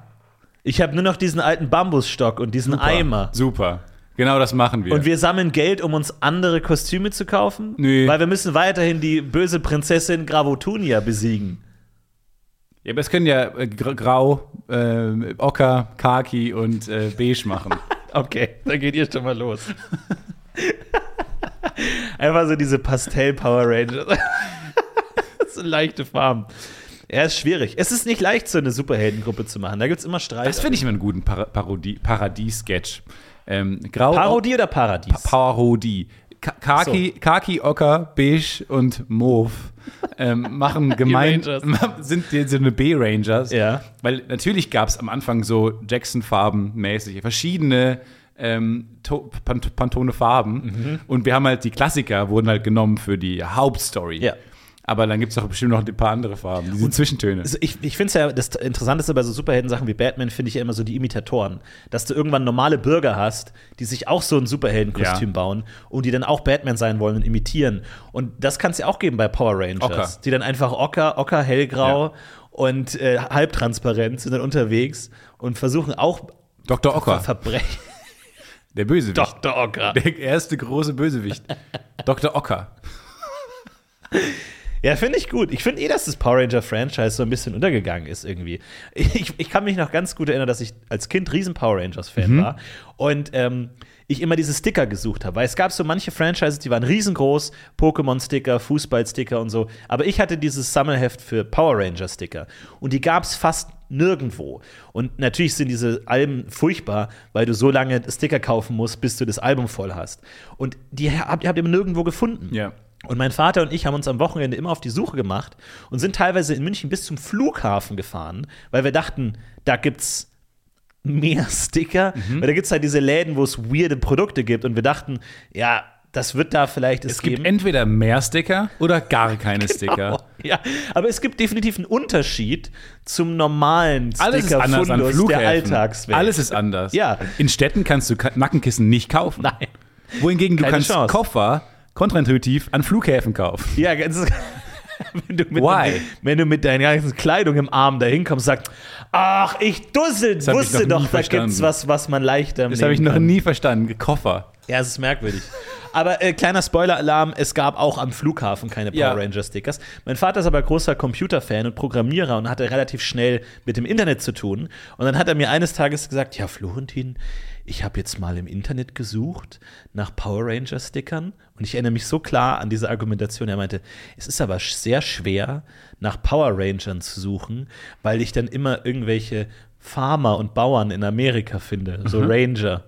Ich habe nur noch diesen alten Bambusstock und diesen Super. Eimer. Super. Genau das machen wir. Und wir sammeln Geld, um uns andere Kostüme zu kaufen? Nö. Weil wir müssen weiterhin die böse Prinzessin Gravotunia besiegen. ja, aber es können ja äh, gr- grau, äh, ocker, khaki und äh, beige machen. Okay, dann geht ihr schon mal los. Einfach so diese Pastell-Power Rangers. so leichte Farben. Ja, ist schwierig. Es ist nicht leicht, so eine Superheldengruppe zu machen. Da gibt es immer Streit. Das finde ich immer einen guten Par Parodie- Paradie-Sketch. Ähm, Grau Parodie oder Paradies? Parodie. Ka Kaki, Kaki, Ocker, Beige und Mauve ähm, machen gemein, sind die so eine B-Rangers. Ja. Weil natürlich gab es am Anfang so Jackson-Farben-mäßig verschiedene ähm, to- Pant Pantone Farben. Mhm. Und wir haben halt die Klassiker, wurden halt genommen für die Hauptstory. Ja. Aber dann gibt es auch bestimmt noch ein paar andere Farben, diese Zwischentöne. Ich ich finde es ja, das Interessanteste bei so Superhelden-Sachen wie Batman finde ich ja immer so die Imitatoren. Dass du irgendwann normale Bürger hast, die sich auch so ein Superheldenkostüm Ja. bauen und die dann auch Batman sein wollen und imitieren. Und das kann es ja auch geben bei Power Rangers. Ocker. Die dann einfach Ocker, Ocker, hellgrau Ja. und äh, halbtransparent sind dann unterwegs und versuchen auch Dr. Ocker, Verbrechen. der Bösewicht. Dr. Ocker. Der erste große Bösewicht. Dr. Ocker. Ja, finde ich gut. Ich finde eh, dass das Power Ranger Franchise so ein bisschen untergegangen ist irgendwie. Ich, ich kann mich noch ganz gut erinnern, dass ich als Kind riesen Power Rangers Fan war und ähm, ich immer diese Sticker gesucht habe, weil es gab so manche Franchises, die waren riesengroß, Pokémon Sticker, Fußball Sticker und so, aber ich hatte dieses Sammelheft für Power Ranger Sticker und die gab es fast nirgendwo. Und natürlich sind diese Alben furchtbar, weil du so lange Sticker kaufen musst, bis du das Album voll hast. Und die habt habt ihr nirgendwo gefunden. Ja. Und mein Vater und ich haben uns am Wochenende immer auf die Suche gemacht und sind teilweise in München bis zum Flughafen gefahren, weil wir dachten, da gibt's mehr Sticker, Mhm. weil da gibt's halt diese Läden, wo es weirde Produkte gibt und wir dachten, ja, das wird da vielleicht es, Es gibt geben. entweder mehr Sticker oder gar keine Sticker. Ja, aber es gibt definitiv einen Unterschied zum normalen Alles ist anders an der. Alltagswelt. Alles ist anders. Ja. In Städten kannst du Nackenkissen nicht kaufen. Nein. Wohingegen du Keine kannst Chance. Koffer kontraintuitiv an Flughäfen kaufen. Ja, ganz. Wenn du, mit Why? wenn du mit deiner ganzen Kleidung im Arm dahin kommst, sagst, ach, ich Dussel, ich wusste doch, da verstanden. gibt's was, was man leichter Das habe ich noch kann. nie verstanden. Koffer. Ja, es ist merkwürdig. Aber äh, kleiner Spoiler-Alarm, es gab auch am Flughafen keine Power Ja. Ranger-Stickers. Mein Vater ist aber großer Computerfan und Programmierer und hatte relativ schnell mit dem Internet zu tun. Und dann hat er mir eines Tages gesagt, ja, Florentin, ich habe jetzt mal im Internet gesucht nach Power Ranger-Stickern. Und ich erinnere mich so klar an diese Argumentation. Er meinte, es ist aber sehr schwer, nach Power Rangern zu suchen, weil ich dann immer irgendwelche Farmer und Bauern in Amerika finde, so Ranger.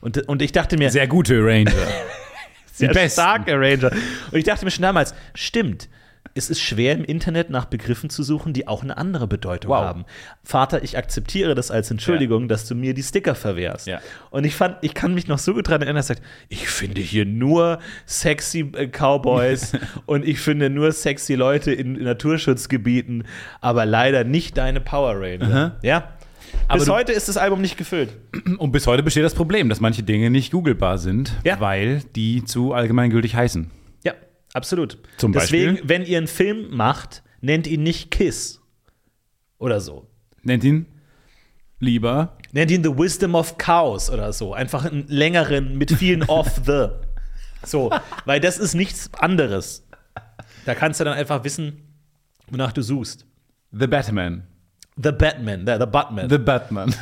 Und, und ich dachte mir, Sehr gute Ranger. sehr besten. starke Ranger. Und ich dachte mir schon damals, stimmt. Es ist schwer im Internet nach Begriffen zu suchen, die auch eine andere Bedeutung Wow. haben. Vater, ich akzeptiere das als Entschuldigung, dass du mir die Sticker verwehrst. Ja. Und ich fand, ich kann mich noch so gut daran erinnern, dass er sagt, ich finde hier nur sexy äh, Cowboys und ich finde nur sexy Leute in, in Naturschutzgebieten, aber leider nicht deine Power Ranger. Ja. Aber Bis heute ist das Album nicht gefüllt. Und bis heute besteht das Problem, dass manche Dinge nicht googelbar sind, Ja. weil die zu allgemeingültig heißen. Absolut. Zum Deswegen, Beispiel? wenn ihr einen Film macht, nennt ihn nicht Kiss. Oder so. Nennt ihn lieber Nennt ihn The Wisdom of Cows oder so. Einfach einen längeren mit vielen of the. So, weil das ist nichts anderes. Da kannst du dann einfach wissen, wonach du suchst. The Batman. The Batman, the, the Batman. The Batman.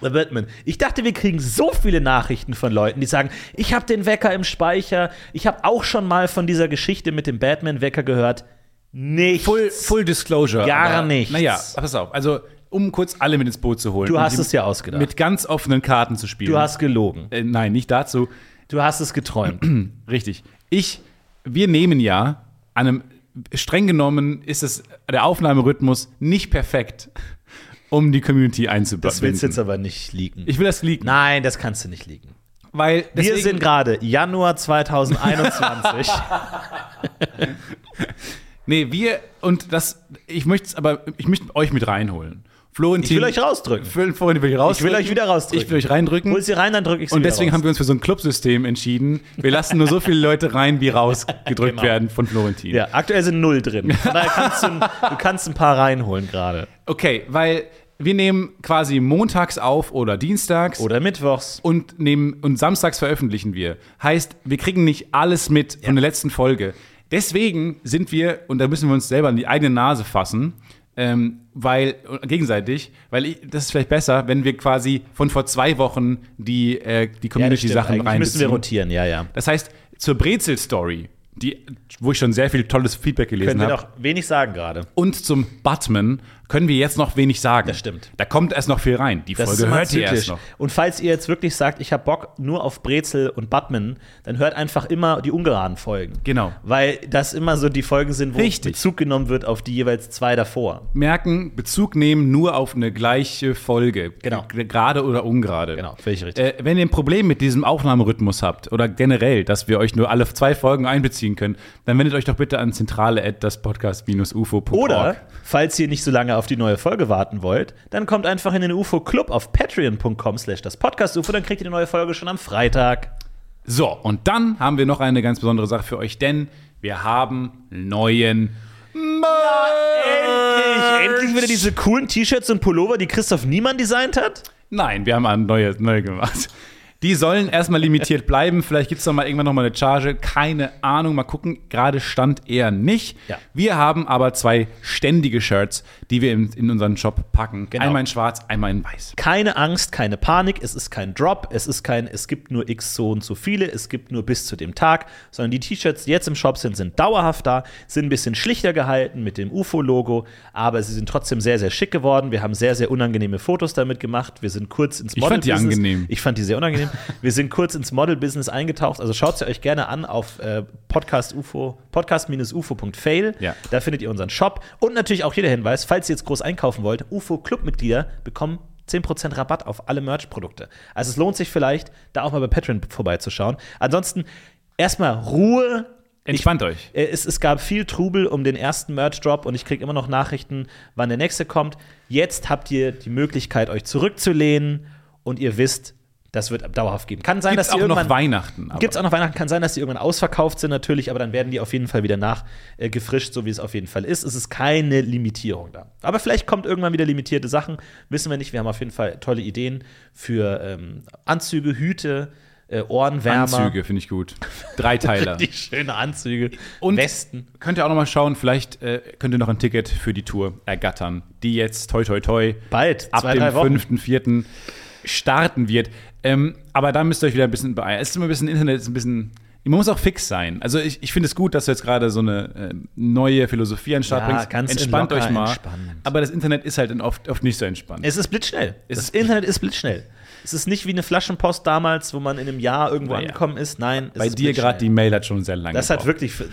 The Batman. Ich dachte, wir kriegen so viele Nachrichten von Leuten, die sagen, ich habe den Wecker im Speicher. Ich habe auch schon mal von dieser Geschichte mit dem Batman-Wecker gehört. Nichts. Full, full Disclosure. Gar aber, nichts. Naja, pass auf. Also, um kurz alle mit ins Boot zu holen. Du hast es ja ausgedacht. Mit ganz offenen Karten zu spielen. du hast gelogen. Äh, nein, nicht dazu. Du hast es geträumt. Richtig. Ich, wir nehmen ja an einem, streng genommen ist es der Aufnahmerhythmus nicht perfekt, um die Community einzubinden. Das willst du jetzt aber nicht liegen. Ich will das leaken. Nein, das kannst du nicht liegen. weil Wir sind gerade Januar 2021. Nee, wir, und das, ich möchte es aber, ich möchte euch mit reinholen. Florentin. Ich will euch rausdrücken. Fl- Florentin will ich rausdrücken. Ich will euch wieder rausdrücken. Ich will euch reindrücken. Hol sie rein, dann drücke ich sie Und deswegen raus. haben wir uns für so ein Clubsystem entschieden. Wir lassen nur so viele Leute rein, wie rausgedrückt Genau. werden von Florentin. Ja, aktuell sind null drin. Von daher kannst du, du kannst ein paar reinholen gerade. Okay, weil wir nehmen quasi montags auf oder dienstags. Oder mittwochs. und nehmen und samstags veröffentlichen wir. Heißt, wir kriegen nicht alles mit von der letzten Folge. Deswegen sind wir, und da müssen wir uns selber in die eigene Nase fassen, ähm, weil, gegenseitig, weil ich, das ist vielleicht besser, wenn wir quasi von vor zwei Wochen die, äh, die Ja. Community-Sachen Eigentlich müssen wir rotieren, ja, ja. Das heißt, zur Brezel-Story, die, wo ich schon sehr viel tolles Feedback gelesen Können wir habe. noch wenig sagen gerade. Und zum Batman können wir jetzt noch wenig sagen. Das stimmt. Da kommt erst noch viel rein. Die Das Folge hört ihr erst zyklisch. noch. Und falls ihr jetzt wirklich sagt, ich habe Bock nur auf Brezel und Batman, dann hört einfach immer die ungeraden Folgen. Genau. Weil das immer so die Folgen sind, wo Richtig. Bezug genommen wird auf die jeweils zwei davor. Merken, Bezug nehmen nur auf eine gleiche Folge. Genau. Gerade oder ungerade. Genau, völlig richtig. Äh, wenn ihr ein Problem mit diesem Aufnahmerhythmus habt oder generell, dass wir euch nur alle zwei Folgen einbeziehen können, dann wendet euch doch bitte an zentrale das podcast-ufo.org. Oder, falls ihr nicht so lange auf die neue Folge warten wollt, dann kommt einfach in den UFO-Club auf patreon.com slash das Podcast-UFO, dann kriegt ihr die neue Folge schon am Freitag. So, und dann haben wir noch eine ganz besondere Sache für euch, denn wir haben neuen Endlich, endlich wieder diese coolen T-Shirts und Pullover, die Christoph Niemann designt hat. Nein, wir haben eine neue, neue gemacht. Die sollen erstmal limitiert bleiben. Vielleicht gibt es noch mal irgendwann noch mal eine Charge. Keine Ahnung. Mal gucken. Gerade stand eher nicht. Ja. Wir haben aber zwei ständige Shirts, die wir in, in unseren Shop packen. Genau. Einmal in schwarz, einmal in weiß. Keine Angst, keine Panik, es ist kein Drop, es ist kein, es gibt nur x so und so viele, es gibt nur bis zu dem Tag, sondern die T-Shirts, die jetzt im Shop sind, sind dauerhaft da, sind ein bisschen schlichter gehalten mit dem UFO-Logo, aber sie sind trotzdem sehr, sehr schick geworden. Wir haben sehr, sehr unangenehme Fotos damit gemacht. Wir sind kurz ins Ich fand die angenehm. Ich fand die sehr unangenehm. Wir sind kurz ins Model-Business eingetaucht. Also schaut sie euch gerne an auf äh, Podcast UFO, podcast-ufo.fail. Ja. Da findet ihr unseren Shop. Und natürlich auch jeder Hinweis, falls ihr jetzt groß einkaufen wollt, UFO-Clubmitglieder bekommen 10% Rabatt auf alle Merch-Produkte. Also es lohnt sich vielleicht, da auch mal bei Patreon vorbeizuschauen. Ansonsten erstmal Ruhe. Entspannt euch. Äh, Es, es gab viel Trubel um den ersten Merch-Drop und ich kriege immer noch Nachrichten, wann der nächste kommt. Jetzt habt ihr die Möglichkeit, euch zurückzulehnen und ihr wisst, das wird dauerhaft geben. Kann sein, Gibt's dass die auch noch irgendwann Weihnachten. aber- Gibt es auch noch Weihnachten? Kann sein, dass die irgendwann ausverkauft sind, natürlich, aber dann werden die auf jeden Fall wieder nachgefrischt, so wie es auf jeden Fall ist. Es ist keine Limitierung da. Aber vielleicht kommt irgendwann wieder limitierte Sachen, wissen wir nicht. Wir haben auf jeden Fall tolle Ideen für ähm, Anzüge, Hüte, äh, Ohrenwärmer. Anzüge finde ich gut. Dreiteiler. Die schöne Anzüge. Und Westen. Könnt ihr auch noch mal schauen, vielleicht äh, könnt ihr noch ein Ticket für die Tour ergattern, die jetzt toi toi toi Bald, ab zwei, dem drei Wochen. 5.4. starten wird. Ähm, aber da müsst ihr euch wieder ein bisschen beeilen. Es ist immer ein bisschen Internet, ist ein bisschen. Man muss auch fix sein. Also ich, ich finde es gut, dass du jetzt gerade so eine äh, neue Philosophie an den Start Ja, bringst. ganz Entspannt euch mal. entspannend. Aber das Internet ist halt oft, oft nicht so entspannt. Es ist blitzschnell. Es das ist- Internet ist blitzschnell. Es ist nicht wie eine Flaschenpost damals, wo man in einem Jahr irgendwo Naja. angekommen ist. Nein, es Bei ist dir gerade die Mail hat schon sehr lange Das hat wirklich, vor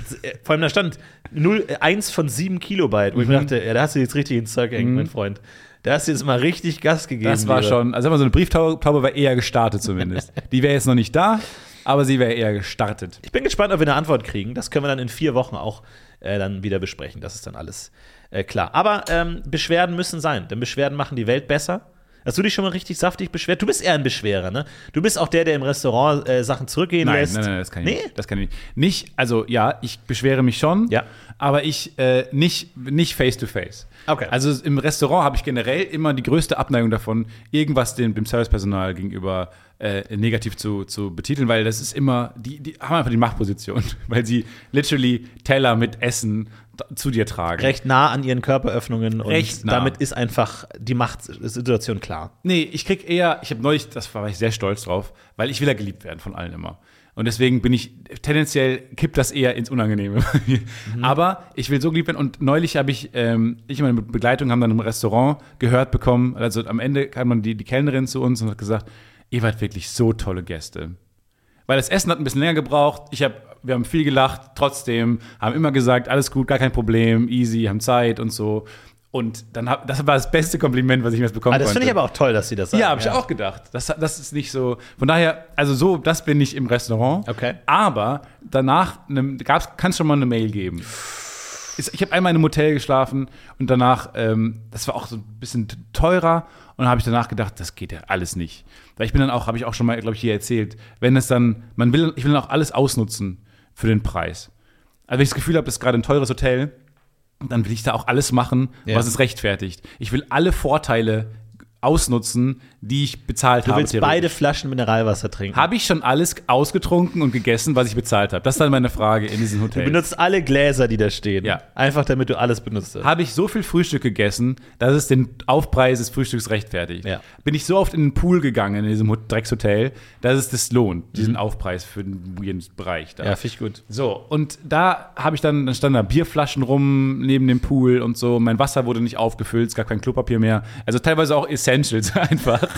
allem da stand 0, 1 von 7 Kilobyte, wo ich Mhm. mir dachte, ja, da hast du jetzt richtig ins Zeug gehängt, mein Freund. Da hast du jetzt mal richtig Gas gegeben. Das war schon, also so eine Brieftaube war eher gestartet zumindest. die wäre jetzt noch nicht da, aber sie wäre eher gestartet. Ich bin gespannt, ob wir eine Antwort kriegen. Das können wir dann in vier Wochen auch äh, dann wieder besprechen. Das ist dann alles äh, klar. Aber ähm, Beschwerden müssen sein, denn Beschwerden machen die Welt besser. Hast du dich schon mal richtig saftig beschwert? Du bist eher ein Beschwerer, ne? Du bist auch der, der im Restaurant äh, Sachen zurückgehen Nein, lässt. nein, nein, das kann ich Nee? nicht. Das kann ich nicht. Nicht, also ja, ich beschwere mich schon, Ja. aber ich äh, nicht, nicht face to face. Okay. Also im Restaurant habe ich generell immer die größte Abneigung davon, irgendwas dem, dem Servicepersonal gegenüber äh, negativ zu, zu betiteln, weil das ist immer, die, die haben einfach die Machtposition, weil sie literally Teller mit Essen zu dir tragen. Recht nah an ihren Körperöffnungen und Recht nah. damit ist einfach die Machtsituation klar. Nee, ich krieg eher, ich habe neulich, das war ich sehr stolz drauf, weil ich will ja geliebt werden von allen immer. Und deswegen bin ich tendenziell kippt das eher ins Unangenehme. Aber ich will so geliebt werden. Und neulich habe ich, ähm, ich und meine Begleitung haben dann im Restaurant gehört bekommen, also am Ende kam dann die, die Kellnerin zu uns und hat gesagt, ihr wart wirklich so tolle Gäste. Weil das Essen hat ein bisschen länger gebraucht. Ich hab, wir haben viel gelacht, trotzdem, haben immer gesagt, alles gut, gar kein Problem, easy, haben Zeit und so. Und dann hab, das war das beste Kompliment, was ich mir jetzt bekommen Ah, das konnte. finde ich aber auch toll, dass sie das sagen. Ja, habe ich auch gedacht. Das, das ist nicht so. Von daher, also so, das bin ich im Restaurant. Okay. Aber danach ne, gab's, kann es schon mal eine Mail geben. Ich habe einmal in einem Hotel geschlafen und danach, ähm, das war auch so ein bisschen teurer. Und dann habe ich danach gedacht, das geht ja alles nicht. Weil ich bin dann auch, habe ich auch schon mal, glaube ich, hier erzählt, wenn es dann, man will, ich will dann auch alles ausnutzen für den Preis. Also wenn ich das Gefühl habe, das ist gerade ein teures Hotel, dann will ich da auch alles machen, Ja. was es rechtfertigt. Ich will alle Vorteile ausnutzen, die ich bezahlt Du habe. willst theoretisch. beide Flaschen Mineralwasser trinken. Habe ich schon alles ausgetrunken und gegessen, was ich bezahlt habe? Das ist dann meine Frage in diesem Du Hotel. benutzt alle Gläser, die da stehen. Ja. Einfach damit du alles benutzt hast. Habe ich so viel Frühstück gegessen, dass es den Aufpreis des Frühstücks rechtfertigt? Ja. Bin ich so oft in den Pool gegangen in diesem Hot- Dreckshotel, dass es das lohnt, diesen Aufpreis für den Bereich da. Mhm. Ja, finde ich gut. So, und da habe ich dann, dann standen da Bierflaschen rum neben dem Pool und so. Mein Wasser wurde nicht aufgefüllt, es gab kein Klopapier mehr. Also teilweise auch Essentials einfach.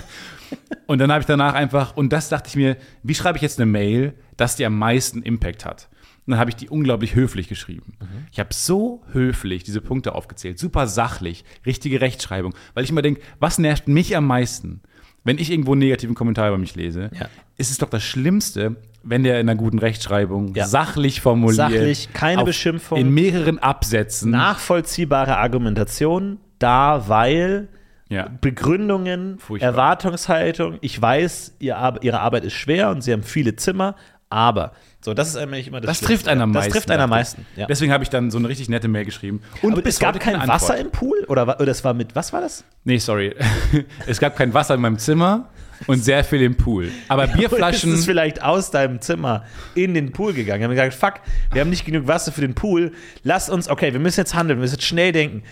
Und dann habe ich danach einfach, und das dachte ich mir, wie schreibe ich jetzt eine Mail, dass die am meisten Impact hat? Und dann habe ich die unglaublich höflich geschrieben. Ich habe so höflich diese Punkte aufgezählt, super sachlich, richtige Rechtschreibung, weil ich immer denke, was nervt mich am meisten? Wenn ich irgendwo einen negativen Kommentar über mich lese, Ja. ist es doch das Schlimmste, wenn der in einer guten Rechtschreibung Ja. sachlich formuliert. Sachlich, keine Beschimpfung. In mehreren Absätzen. Nachvollziehbare Argumentation, da, weil Ja. Begründungen, Furchtbar. Erwartungshaltung. Ich weiß, ihr, Ar- ihre Arbeit ist schwer und sie haben viele Zimmer, aber. So, das ist eigentlich immer das Das trifft einen am Das meisten. trifft einen am meisten. Ja. Deswegen habe ich dann so eine richtig nette Mail geschrieben. Und aber es gab kein Wasser im Pool? Oder, oder es war mit, was war das? Nee, sorry. es gab kein Wasser in meinem Zimmer und sehr viel im Pool. Aber Bierflaschen. Oder ist vielleicht aus deinem Zimmer in den Pool gegangen? Wir haben gesagt, fuck, wir haben nicht genug Wasser für den Pool. Lass uns, okay, wir müssen jetzt handeln, wir müssen jetzt schnell denken.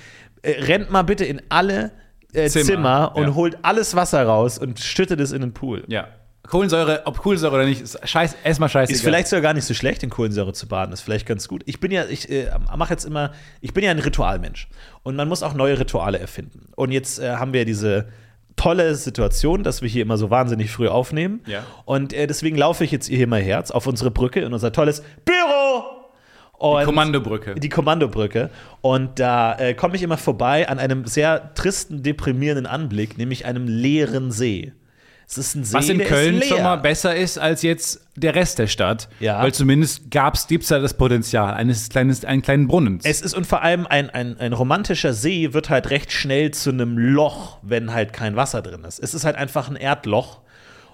Äh, rennt mal bitte in alle äh, Zimmer, Zimmer, und ja. holt alles Wasser raus und schüttet es in den Pool. ja. Kohlensäure, ob Kohlensäure oder nicht, ist scheiß, erstmal scheißegal. Ist vielleicht sogar gar nicht so schlecht, in Kohlensäure zu baden. Ist vielleicht ganz gut. Ich bin ja, ich äh, mache jetzt immer, ich bin ja ein Ritualmensch. Und man muss auch neue Rituale erfinden. Und jetzt äh, haben wir diese tolle Situation, dass wir hier immer so wahnsinnig früh aufnehmen. Ja. Und äh, deswegen laufe ich jetzt hier mal Herz auf unsere Brücke in unser tolles Büro. Und Kommandobrücke. die Kommandobrücke. Und da äh, komme ich immer vorbei an einem sehr tristen, deprimierenden Anblick, nämlich einem leeren See. Es ist ein See, Was in Köln schon mal besser ist als jetzt der Rest der Stadt. Ja. Weil zumindest gab's, gibt's da das Potenzial eines kleines, einen kleinen Brunnens. Es ist und vor allem ein, ein, ein romantischer See wird halt recht schnell zu einem Loch, wenn halt kein Wasser drin ist. Es ist halt einfach ein Erdloch.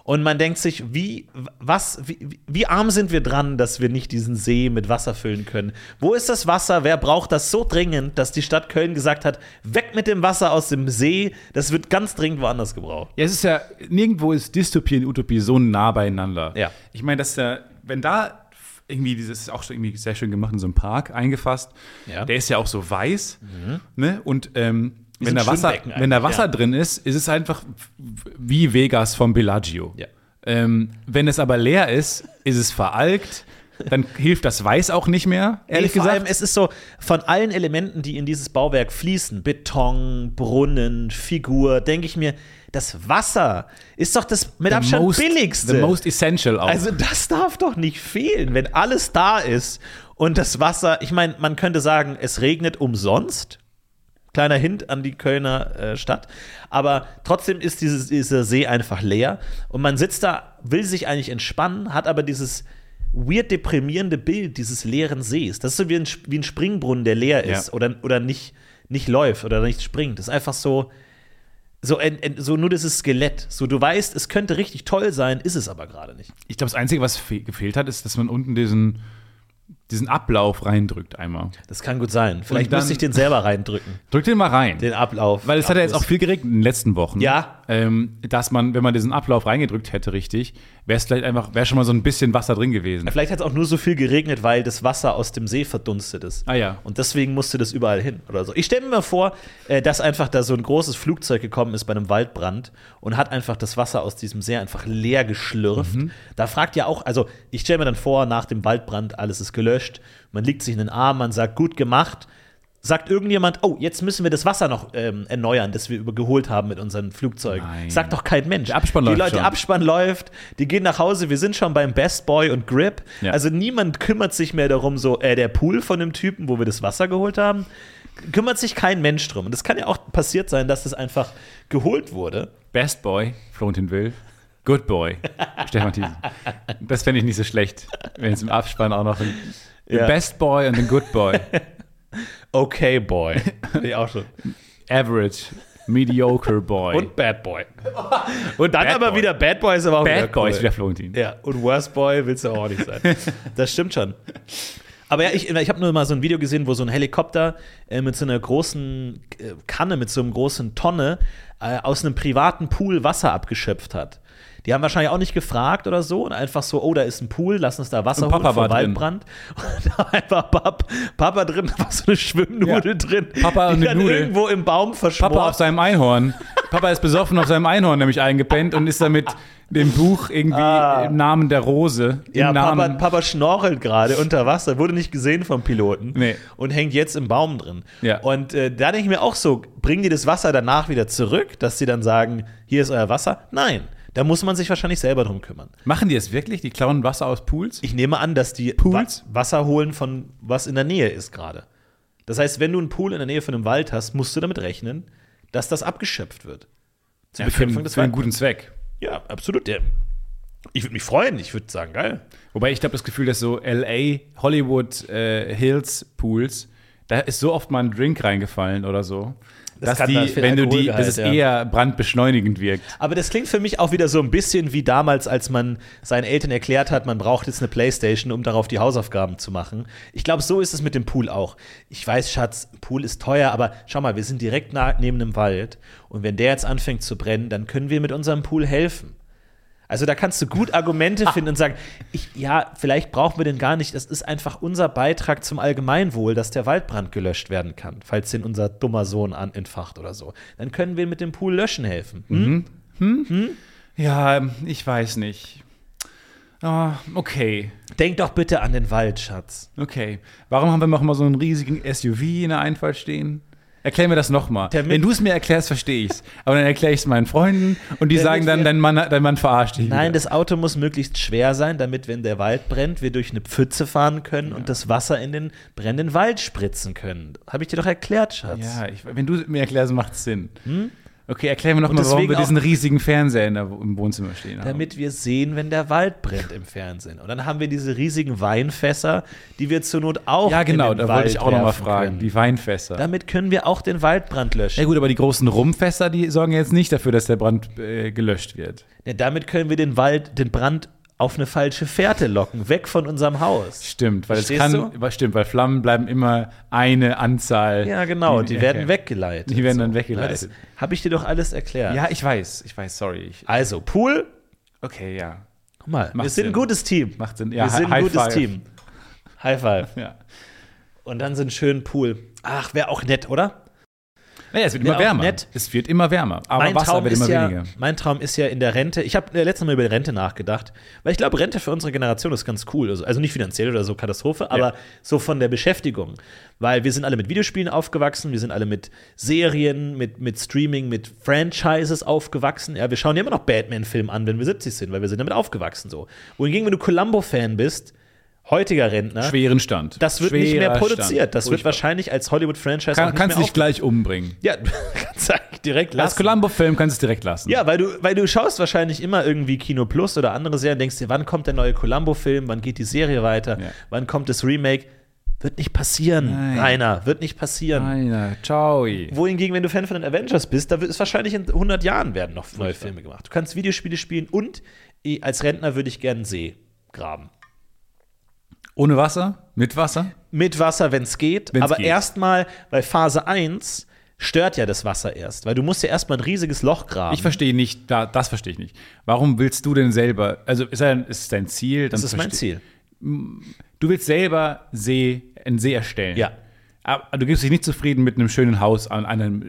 Und man denkt sich, wie, was, wie, wie arm sind wir dran, dass wir nicht diesen See mit Wasser füllen können? Wo ist das Wasser? Wer braucht das so dringend, dass die Stadt Köln gesagt hat, weg mit dem Wasser aus dem See, das wird ganz dringend woanders gebraucht. Ja, es ist ja, nirgendwo ist Dystopie und Utopie so nah beieinander. Ja. Ich meine, dass ja, wenn da irgendwie, dieses ist auch schon irgendwie sehr schön gemacht in so einem Park eingefasst, Ja. Mhm. der ist ja auch so weiß, ne? Und ähm, wenn, da Wasser, wenn da Wasser ja. drin ist, ist es einfach wie Vegas vom Bellagio. Ja. Ähm, wenn es aber leer ist, ist es veralkt. Dann hilft das Weiß auch nicht mehr, ehrlich nee, vor gesagt. allem, es ist so, von allen Elementen, die in dieses Bauwerk fließen, Beton, Brunnen, Figur, denke ich mir, das Wasser ist doch das mit The Abstand most- billigste. The most essential auch. also das darf doch nicht fehlen, wenn alles da ist und das Wasser, ich meine, man könnte sagen, es regnet umsonst. Kleiner Hint an die Kölner äh, Stadt. Aber trotzdem ist dieses, dieser See einfach leer. Und man sitzt da, will sich eigentlich entspannen, hat aber dieses weird deprimierende Bild dieses leeren Sees. Das ist so wie ein, wie ein Springbrunnen, der leer ist Ja. oder, oder nicht, nicht läuft oder nicht springt. Das ist einfach so, so, ein, ein, so nur dieses Skelett. So, du weißt, es könnte richtig toll sein, ist es aber gerade nicht. Ich glaube, das Einzige, was fe gefehlt hat, ist, dass man unten diesen, diesen Ablauf reindrückt einmal. Das kann gut sein. Vielleicht dann- müsste ich den selber reindrücken, Drück den mal rein. den Ablauf. Weil es hat ja jetzt auch viel geregnet in den letzten Wochen. Ja. Ähm, dass man, wenn man diesen Ablauf reingedrückt hätte, richtig, wäre es vielleicht einfach, wäre schon mal so ein bisschen Wasser drin gewesen. Vielleicht hat es auch nur so viel geregnet, weil das Wasser aus dem See verdunstet ist. Ah ja. Und deswegen musste das überall hin oder so. Ich stelle mir mal vor, äh, dass einfach da so ein großes Flugzeug gekommen ist bei einem Waldbrand und hat einfach das Wasser aus diesem See einfach leer geschlürft. Mhm. Da fragt ja auch, also ich stelle mir dann vor, nach dem Waldbrand, alles ist gelöscht, man liegt sich in den Arm, man sagt, gut gemacht. Sagt irgendjemand, oh, jetzt müssen wir das Wasser noch ähm, erneuern, das wir übergeholt haben mit unseren Flugzeugen. Nein. Sagt doch kein Mensch. Der Abspann die läuft Leute. Der Abspann läuft, die gehen nach Hause, wir sind schon beim Best Boy und Grip. Ja. Also niemand kümmert sich mehr darum, so, äh, der Pool von dem Typen, wo wir das Wasser geholt haben, kümmert sich kein Mensch drum. Und das kann ja auch passiert sein, dass das einfach geholt wurde. Best Boy, Florentin Will. Good Boy, Stefan Thiesen. Das fände ich nicht so schlecht, wenn es im Abspann auch noch ein Ja. Best Boy und ein Good Boy. Okay Boy. nee, auch schon. Average, Mediocre Boy. Und Bad Boy. Und dann Bad aber Boy. wieder Bad Boy ist aber auch wieder Bad Boy cool. ist wieder Florentin. Ja, und Worst Boy willst du auch nicht sein. Das stimmt schon. Aber ja, ich, ich habe nur mal so ein Video gesehen, wo so ein Helikopter äh, mit so einer großen äh, Kanne, mit so einem großen Tonne äh, aus einem privaten Pool Wasser abgeschöpft hat. Die haben wahrscheinlich auch nicht gefragt oder so und einfach so, oh, da ist ein Pool, lass uns da Wasser Und Papa holen vor drin. Waldbrand. Und da war einfach Pap Papa drin, da war so eine Schwimmnudel Ja. drin. Papa und die dann Nudel. irgendwo im Baum verschwort. Papa auf seinem Einhorn. Papa ist besoffen auf seinem Einhorn nämlich eingepennt und ist damit dem Buch irgendwie Ah. im Namen der Rose. Ja, Papa, Papa schnorchelt gerade unter Wasser, wurde nicht gesehen vom Piloten Nee. und hängt jetzt im Baum drin. Ja. Und äh, da denke ich mir auch so, bringen die das Wasser danach wieder zurück, dass sie dann sagen, hier ist euer Wasser? Nein, da muss man sich wahrscheinlich selber drum kümmern. Machen die es wirklich? Die klauen Wasser aus Pools? Ich nehme an, dass die Pools? Wa Wasser holen von was in der Nähe ist gerade. Das heißt, wenn du einen Pool in der Nähe von einem Wald hast, musst du damit rechnen, dass das abgeschöpft wird. Zur Ja, für, des für einen guten Zweck. Ja, absolut. Der, ich würde mich freuen. Ich würde sagen, geil. Wobei ich habe das Gefühl, dass so LA, Hollywood äh, Hills Pools, da ist so oft mal ein Drink reingefallen oder so. Das dass kann die, da viel wenn du die, dass es ja. eher brandbeschleunigend wirkt. Aber das klingt für mich auch wieder so ein bisschen wie damals, als man seinen Eltern erklärt hat, man braucht jetzt eine Playstation, um darauf die Hausaufgaben zu machen. Ich glaube, so ist es mit dem Pool auch. Ich weiß, Schatz, Pool ist teuer, aber schau mal, wir sind direkt nah, neben einem Wald und wenn der jetzt anfängt zu brennen, dann können wir mit unserem Pool helfen. Also da kannst du gut Argumente finden und sagen, ich, ja, vielleicht brauchen wir den gar nicht. Das ist einfach unser Beitrag zum Allgemeinwohl, dass der Waldbrand gelöscht werden kann, falls den unser dummer Sohn an entfacht oder so. Dann können wir mit dem Pool löschen helfen. Hm? Ja, ich weiß nicht. Ah, okay, Denk doch bitte an den Wald, Schatz. okay. Warum haben wir noch mal so einen riesigen SUV in der Einfahrt stehen? Erklär mir das nochmal. Wenn du es mir erklärst, verstehe ich es. Aber dann erkläre ich es meinen Freunden und die sagen dann, dein Mann, dein Mann verarscht dich. Nein, wieder. das Auto muss möglichst schwer sein, damit, wenn der Wald brennt, wir durch eine Pfütze fahren können und das Wasser in den brennenden Wald spritzen können. Habe ich dir doch erklärt, Schatz. Ja, ich, wenn du mir erklärst, macht es Sinn. Okay, erklär mir noch Und mal, warum wir diesen riesigen Fernseher in der, im Wohnzimmer stehen haben. Damit wir sehen, wenn der Wald brennt im Fernsehen. Und dann haben wir diese riesigen Weinfässer, die wir zur Not auch ja, genau, da wollte Wald ich auch noch mal werfen fragen. können. Die Weinfässer. Damit können wir auch den Waldbrand löschen. ja gut, aber die großen Rumfässer, die sorgen jetzt nicht dafür, dass der Brand äh, gelöscht wird. Ja, damit können wir den Wald, den Brand auf eine falsche Fährte locken, weg von unserem Haus. Stimmt, weil es Verstehst kann, weil- stimmt, weil Flammen bleiben immer eine Anzahl. Ja, genau, die, werden okay. weggeleitet. Die werden dann weggeleitet. Habe ich dir doch alles erklärt. Ja, ich weiß, ich weiß, sorry. Ich, Also, Pool, okay, ja. guck mal, wir Macht sind ein Sinn. gutes Team. Macht Sinn. Ja, wir sind ein gutes Five. Team. High five. ja. Und dann so einen schönen Pool. Ach, wäre auch nett, oder? Naja, es wird immer wärmer. nett. Es wird immer wärmer. Aber mein, Wasser Traum wird ist immer ja, weniger. mein Traum ist ja in der Rente. Ich habe äh, letztes Mal über Rente nachgedacht, weil ich glaube, Rente für unsere Generation ist ganz cool. Also, also nicht finanziell oder so Katastrophe, aber so von der Beschäftigung. Weil wir sind alle mit Videospielen aufgewachsen, wir sind alle mit Serien, mit, mit Streaming, mit Franchises aufgewachsen. Ja, wir schauen ja immer noch Batman-Film an, wenn wir 70 sind, weil wir sind damit aufgewachsen so. Wohingegen, wenn du Columbo-Fan bist, heutiger Rentner, Schweren Stand. das wird nicht mehr Schwerer produziert. Stand. Das wird Furchtbar. wahrscheinlich als Hollywood-Franchise Kann, nicht kannst dich gleich umbringen. Ja, kannst eigentlich direkt Als lassen. Columbo-Film kannst du es direkt lassen. Ja, weil du, weil du schaust wahrscheinlich immer irgendwie Kino Plus oder andere Serien, denkst dir, wann kommt der neue Columbo-Film, wann geht die Serie weiter, Ja. wann kommt das Remake. Wird nicht passieren, Nein. Rainer, wird nicht passieren. Einer, ciao. Wohingegen, wenn du Fan von den Avengers bist, da wird es wahrscheinlich in 100 Jahren werden noch neue Filme gemacht. Du kannst Videospiele spielen und eh, als Rentner würde ich gerne See graben. Ohne Wasser? Mit Wasser? Mit Wasser, wenn es geht. Wenn's aber erstmal, weil Phase 1 stört ja das Wasser erst. Weil du musst ja erstmal ein riesiges Loch graben. Ich verstehe nicht, da, das verstehe ich nicht. Warum willst du denn selber, also ist, ein, ist es dein Ziel? Das ist mein Ziel. Du willst selber See, einen See erstellen. Ja. Aber du gibst dich nicht zufrieden mit einem schönen Haus an einem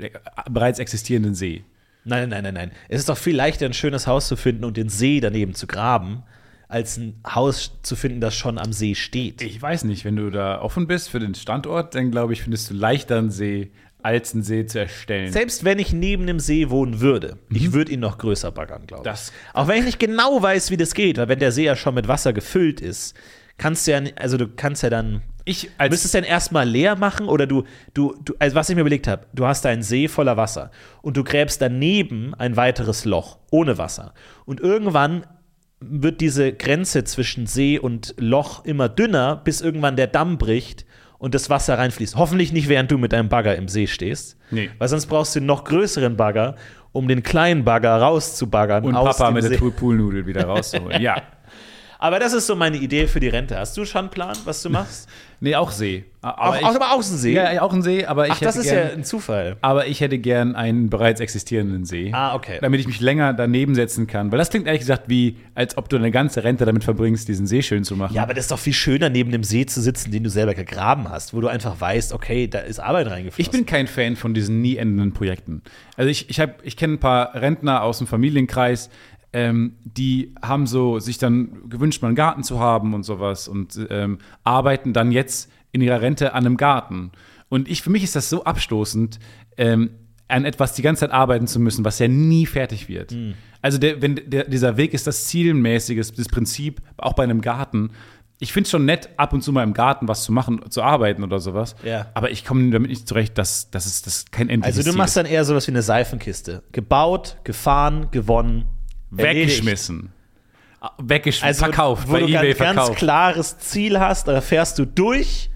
bereits existierenden See. Nein, nein, nein, nein. Es ist doch viel leichter, ein schönes Haus zu finden und den See daneben zu graben, als ein Haus zu finden, das schon am See steht. Ich weiß nicht, wenn du da offen bist für den Standort, dann glaube ich, findest du leichter einen See, als einen See zu erstellen. Selbst wenn ich neben einem See wohnen würde, ich würde ihn noch größer baggern, glaube ich. Das- Auch wenn ich nicht genau weiß, wie das geht, weil wenn der See ja schon mit Wasser gefüllt ist, kannst du ja, also du kannst ja dann Ich Du als müsstest dann erstmal leer machen oder du, du, du, also was ich mir überlegt habe, du hast einen See voller Wasser und du gräbst daneben ein weiteres Loch ohne Wasser. Und irgendwann wird diese Grenze zwischen See und Loch immer dünner, bis irgendwann der Damm bricht und das Wasser reinfließt. Hoffentlich nicht, während du mit deinem Bagger im See stehst. Nee. Weil sonst brauchst du einen noch größeren Bagger, um den kleinen Bagger rauszubaggern und Papa mit See. der Pool- Poolnudel wieder rauszuholen. ja. Aber das ist so meine Idee für die Rente. Hast du schon einen Plan, was du machst? Nee, auch See. Aber auch, ich, auch aber Außensee? ja, ja, auch ein See, aber ich Ach, das ist gern, ja ein Zufall. Aber ich hätte gern einen bereits existierenden See. Ah, okay. Damit ich mich länger daneben setzen kann. Weil das klingt ehrlich gesagt wie, als ob du eine ganze Rente damit verbringst, diesen See schön zu machen. Ja, aber das ist doch viel schöner, neben dem See zu sitzen, den du selber gegraben hast, wo du einfach weißt, okay, da ist Arbeit reingeflossen. Ich bin kein Fan von diesen nie endenden Projekten. Also ich, ich, hab- ich kenne ein paar Rentner aus dem Familienkreis, ähm, die haben so sich dann gewünscht, mal einen Garten zu haben und sowas und ähm, arbeiten dann jetzt in ihrer Rente an einem Garten. Und ich, für mich ist das so abstoßend, ähm, an etwas die ganze Zeit arbeiten zu müssen, was ja nie fertig wird. Also der, wenn der, dieser Weg ist das zielmäßige, das Prinzip, auch bei einem Garten. Ich finde es schon nett, ab und zu mal im Garten was zu machen, zu arbeiten oder sowas. Ja. Aber ich komme damit nicht zurecht, dass, dass es das kein endliches also du Ziel machst ist. dann eher sowas wie eine Seifenkiste. Gebaut, gefahren, gewonnen. Weggeschmissen. Weggeschmissen, Also verkauft, wo bei du eBay ein ganz verkauft. klares Ziel hast, da fährst du durch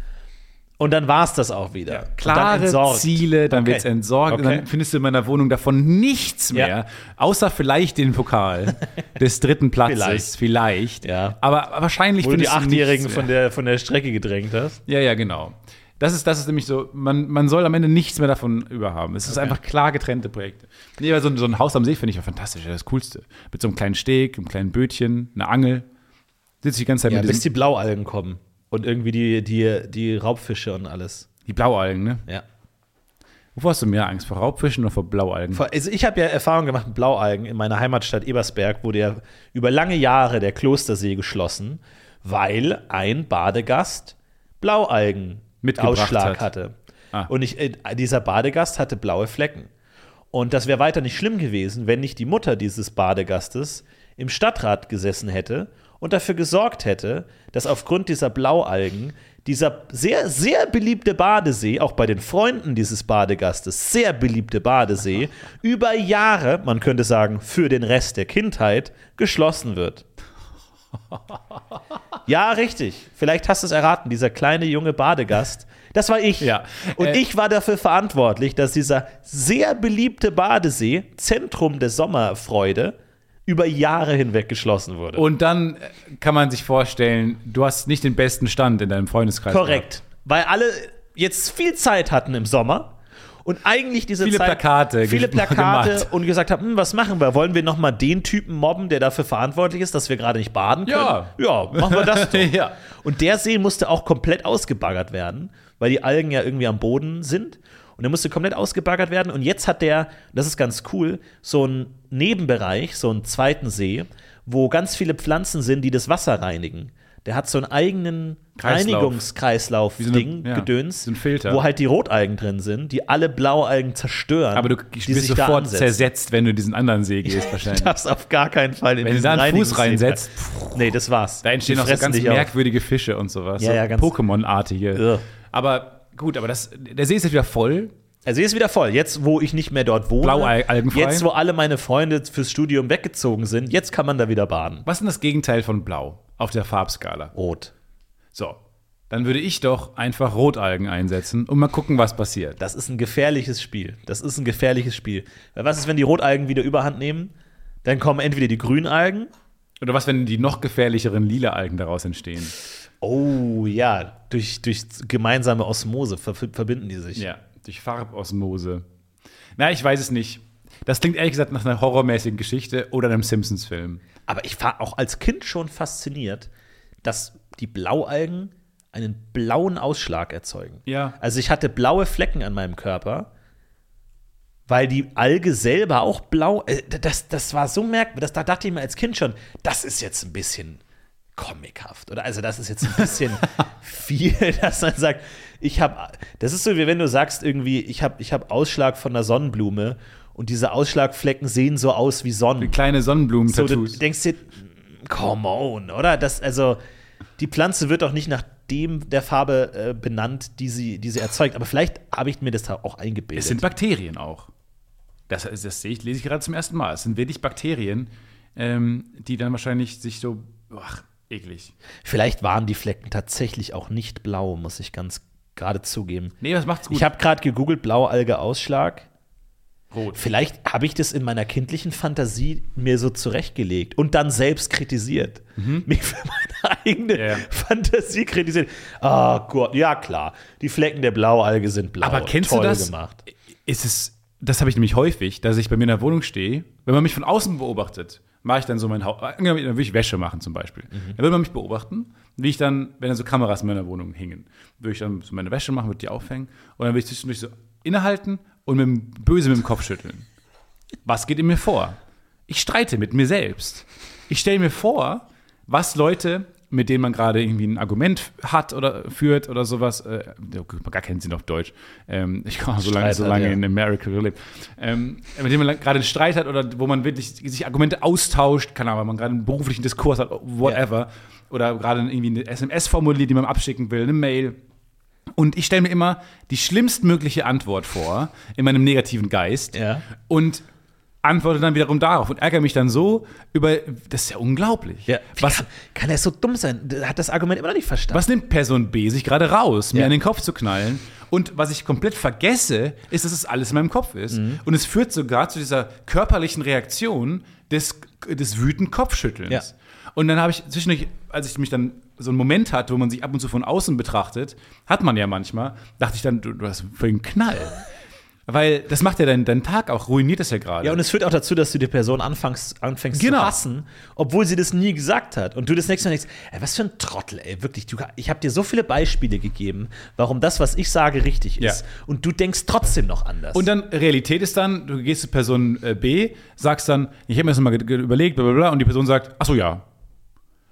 und dann war es das auch wieder. Und dann Klare entsorgt. Ziele, dann Okay. wird's entsorgt und Okay. dann findest du in meiner Wohnung davon nichts mehr, Ja. außer vielleicht den Pokal des dritten Platzes, Vielleicht. vielleicht. Ja. Aber wahrscheinlich Wo du die Achtjährigen von der, von der Strecke gedrängt hast. Ja, ja, genau. Das ist, das ist nämlich so, man, man soll am Ende nichts mehr davon überhaben. Es ist einfach klar getrennte Projekte. Nee, aber so, ein- so ein Haus am See finde ich ja fantastisch, das Coolste. Mit so einem kleinen Steg, einem kleinen Bötchen, einer Angel. Sitze ich die ganze Zeit Ja, mit bis die Blaualgen kommen. Und irgendwie die, die, die Raubfische und alles. die Blaualgen, ne? Ja. Wovor hast du mehr Angst? Vor Raubfischen oder vor Blaualgen? Also ich habe ja Erfahrung gemacht mit Blaualgen. In meiner Heimatstadt Ebersberg wurde ja über lange Jahre der Klostersee geschlossen, weil ein Badegast Blaualgen Ausschlag hat. hatte. Ah. Und ich, äh, dieser Badegast hatte blaue Flecken. Und das wäre weiter nicht schlimm gewesen, wenn nicht die Mutter dieses Badegastes im Stadtrat gesessen hätte und dafür gesorgt hätte, dass aufgrund dieser Blaualgen dieser sehr, sehr beliebte Badesee, auch bei den Freunden dieses Badegastes, sehr beliebte Badesee, über Jahre, man könnte sagen, für den Rest der Kindheit, geschlossen wird. Ja, richtig. Vielleicht hast du es erraten, dieser kleine junge Badegast. Das war ich. Ja. Und Äh, ich war dafür verantwortlich, dass dieser sehr beliebte Badesee, Zentrum der Sommerfreude, über Jahre hinweg geschlossen wurde. Und dann äh, kann man sich vorstellen, du hast nicht den besten Stand in deinem Freundeskreis. Korrekt. Weil alle jetzt viel Zeit hatten im Sommer und eigentlich diese Viele Zeit, Plakate viele Plakate gemacht. und gesagt haben, hm, was machen wir? Wollen wir noch mal den Typen mobben, der dafür verantwortlich ist, dass wir gerade nicht baden können? Ja. ja, machen wir das doch. Ja. Und der See musste auch komplett ausgebaggert werden, weil die Algen ja irgendwie am Boden sind. Und der musste komplett ausgebaggert werden. Und jetzt hat der, das ist ganz cool, so einen Nebenbereich, so einen zweiten See, wo ganz viele Pflanzen sind, die das Wasser reinigen. Der hat so einen eigenen Kreislauf. Reinigungskreislauf-Ding, Wie so ja, Gedöns, so wo halt die Rotalgen drin sind, die alle Blaualgen zerstören. Aber du bist sofort zersetzt, wenn du in diesen anderen See gehst, wahrscheinlich. Du darfst auf gar keinen Fall in Wenn du da einen Fuß reinsetzt, Nee, das war's. Da entstehen auch so ganz dich auf. merkwürdige Fische und sowas. Ja, so ja, ganz- Pokémon-artige. Aber gut, aber das, der See ist jetzt wieder voll. Also jetzt wieder voll. Jetzt, wo ich nicht mehr dort wohne. Blaualgenfrei. Jetzt, wo alle meine Freunde fürs Studium weggezogen sind. Jetzt kann man da wieder baden. Was ist denn das Gegenteil von Blau auf der Farbskala? Rot. So, dann würde ich doch einfach Rotalgen einsetzen und mal gucken, was passiert. Das ist ein gefährliches Spiel. Das ist ein gefährliches Spiel. Weil was ist, wenn die Rotalgen wieder Überhand nehmen? Dann kommen entweder die Grünalgen. Oder was, wenn die noch gefährlicheren lila Algen daraus entstehen? Oh ja, durch, durch gemeinsame Osmose ver verbinden die sich. Ja, durch Farbosmose. Na, ich weiß es nicht. Das klingt ehrlich gesagt nach einer horrormäßigen Geschichte oder einem Simpsons-Film. Aber ich war auch als Kind schon fasziniert, dass die Blaualgen einen blauen Ausschlag erzeugen. Ja. Also ich hatte blaue Flecken an meinem Körper, weil die Alge selber auch blau. äh, Das, das war so merkwürdig. Das, da dachte ich mir als Kind schon, das ist jetzt ein bisschen comichaft. Oder also das ist jetzt ein bisschen viel, dass man sagt, ich habe. Das ist so wie wenn du sagst irgendwie, ich habe ich hab Ausschlag von einer Sonnenblume und diese Ausschlagflecken sehen so aus wie Sonnen. Kleine So, du denkst dir, come on, oder? Das, also, die Pflanze wird doch nicht nach dem der Farbe äh, benannt, die sie, die sie erzeugt. Aber vielleicht habe ich mir das da auch eingebildet. es sind Bakterien auch. Das, das sehe ich, lese ich gerade zum ersten Mal. Es sind wirklich Bakterien, ähm, die dann wahrscheinlich sich so. Ach, eklig. vielleicht waren die Flecken tatsächlich auch nicht blau, muss ich ganz gerade zugeben. Nee, was macht's gut? Ich habe gerade gegoogelt, Blaualge Ausschlag. Rot. Vielleicht habe ich das in meiner kindlichen Fantasie mir so zurechtgelegt und dann selbst kritisiert. Mich für meine eigene Mhm. Ja. Fantasie kritisiert. Ah Gott, ja klar, die Flecken der Blaualge sind blau. Aber kennst Toll du das? gemacht. Ist es, das habe ich nämlich häufig, dass ich bei mir in der Wohnung stehe, wenn man mich von außen beobachtet, mache ich dann so mein Haus, dann würde ich Wäsche machen zum Beispiel. Dann würde man mich beobachten, wie ich dann, wenn dann so Kameras in meiner Wohnung hingen, würde ich dann so meine Wäsche machen, würde die aufhängen und dann würde ich zwischendurch so innehalten und mit dem, böse mit dem Kopf schütteln. Was geht in mir vor? Ich streite mit mir selbst. Ich stelle mir vor, was Leute, mit denen man gerade irgendwie ein Argument hat oder führt oder sowas, äh, gar keinen Sinn auf Deutsch. Ähm, ich komme so lange, so lange ja. in America gelebt. Ähm, mit dem man gerade einen Streit hat oder wo man wirklich sich Argumente austauscht, keine Ahnung, man gerade einen beruflichen Diskurs hat, whatever. Oder gerade irgendwie eine SMS formuliert, die man abschicken will, eine Mail. Und ich stelle mir immer die schlimmstmögliche Antwort vor, in meinem negativen Geist. Ja. Und antworte dann wiederum darauf und ärgere mich dann so über, das ist ja unglaublich. Ja. Was, kann, kann er so dumm sein? Der hat das Argument immer noch nicht verstanden. was nimmt Person B sich gerade raus, mir Ja. an den Kopf zu knallen? Und was ich komplett vergesse, ist, dass es alles in meinem Kopf ist. Mhm. Und es führt sogar zu dieser körperlichen Reaktion des, des wütenden Kopfschüttelns. Ja. Und dann habe ich zwischendurch, als ich mich dann so einen Moment hatte, wo man sich ab und zu von außen betrachtet, hat man ja manchmal, dachte ich dann, du, du hast voll einen Knall. Weil das macht ja deinen, deinen Tag auch, ruiniert das ja gerade. Ja, und es führt auch dazu, dass du die Person anfängst, anfängst Genau. zu hassen, obwohl sie das nie gesagt hat. Und du das nächste Mal denkst, ey, was für ein Trottel, ey, wirklich. Du, ich habe dir so viele Beispiele gegeben, warum das, was ich sage, richtig ist. Ja. Und du denkst trotzdem noch anders. Und dann Realität ist dann, du gehst zu Person äh, B, sagst dann, ich habe mir das mal überlegt, bla bla bla, und die Person sagt, ach so, ja.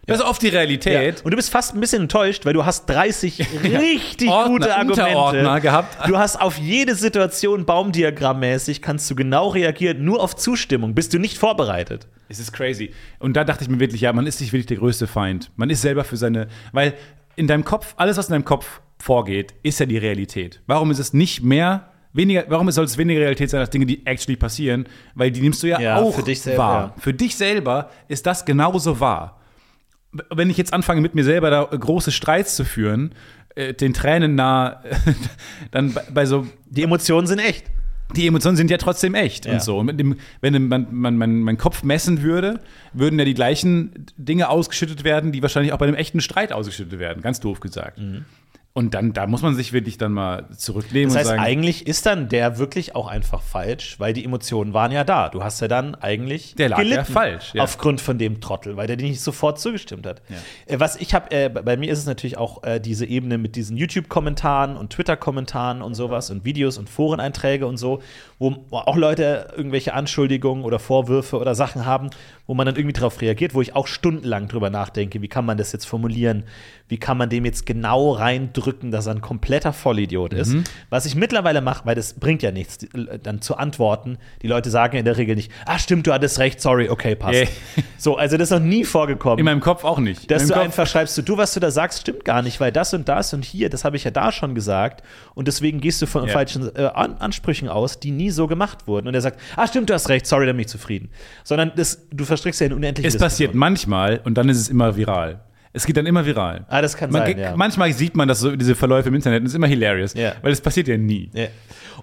Das ist oft die ja. Realität. Und du bist fast ein bisschen enttäuscht, weil du hast 30 richtig Ordner, gute Argumente. Unterordner gehabt. Du hast auf jede Situation baumdiagrammmäßig, kannst du genau reagieren, nur auf Zustimmung. Bist du nicht vorbereitet. Es ist crazy. Und da dachte ich mir wirklich, ja, man ist nicht wirklich der größte Feind. Man ist selber für seine, weil in deinem Kopf, alles, was in deinem Kopf vorgeht, ist ja die Realität. Warum ist es nicht mehr, weniger, warum soll es weniger Realität sein als Dinge, die actually passieren? Weil die nimmst du ja, Ja, auch für dich selber, wahr. ja. Für dich selber ist das genauso wahr. Wenn ich jetzt anfange, mit mir selber da große Streits zu führen, äh, den Tränen nah, dann bei, bei so Die Emotionen sind echt. die Emotionen sind ja trotzdem echt Ja. und so. Und mit dem, wenn man, man, man, mein Kopf messen würde, würden ja die gleichen Dinge ausgeschüttet werden, die wahrscheinlich auch bei einem echten Streit ausgeschüttet werden, ganz doof gesagt. Und dann, da muss man sich wirklich dann mal zurücklehnen Das heißt, und sagen, eigentlich ist dann der wirklich auch einfach falsch, weil die Emotionen waren ja da. Du hast ja dann eigentlich Der lag ja falsch, ja. aufgrund von dem Trottel, weil der dir nicht sofort zugestimmt hat. Äh, Was ich habe, äh, bei mir ist es natürlich auch äh, diese Ebene mit diesen YouTube-Kommentaren und Twitter-Kommentaren und sowas und Videos und Foreneinträge und so, wo auch Leute irgendwelche Anschuldigungen oder Vorwürfe oder Sachen haben, wo man dann irgendwie darauf reagiert, wo ich auch stundenlang drüber nachdenke, wie kann man das jetzt formulieren, wie kann man dem jetzt genau reindrücken, dass er ein kompletter Vollidiot ist. Mhm. Was ich mittlerweile mache, weil das bringt ja nichts, äh, dann zu antworten. Die Leute sagen ja in der Regel nicht, ah stimmt, du hattest recht, sorry, okay, passt. Yeah. So, also das ist noch nie vorgekommen. in meinem Kopf auch nicht. dass du meinem einfach schreibst, du, was du da sagst, stimmt gar nicht, weil das und das und hier, das habe ich ja da schon gesagt. Und deswegen gehst du von Ja. falschen äh, An Ansprüchen aus, die nie so gemacht wurden. Und er sagt, ah, stimmt, du hast recht, sorry, dann bin ich zufrieden. Sondern das, du verstrickst ja in unendliche es passiert manchmal und dann ist es immer viral. Es geht dann immer viral. Ah, das kann Man, sein, ja. Manchmal sieht man das so, diese Verläufe im Internet und ist immer hilarious, Ja. weil es passiert ja nie. Ja.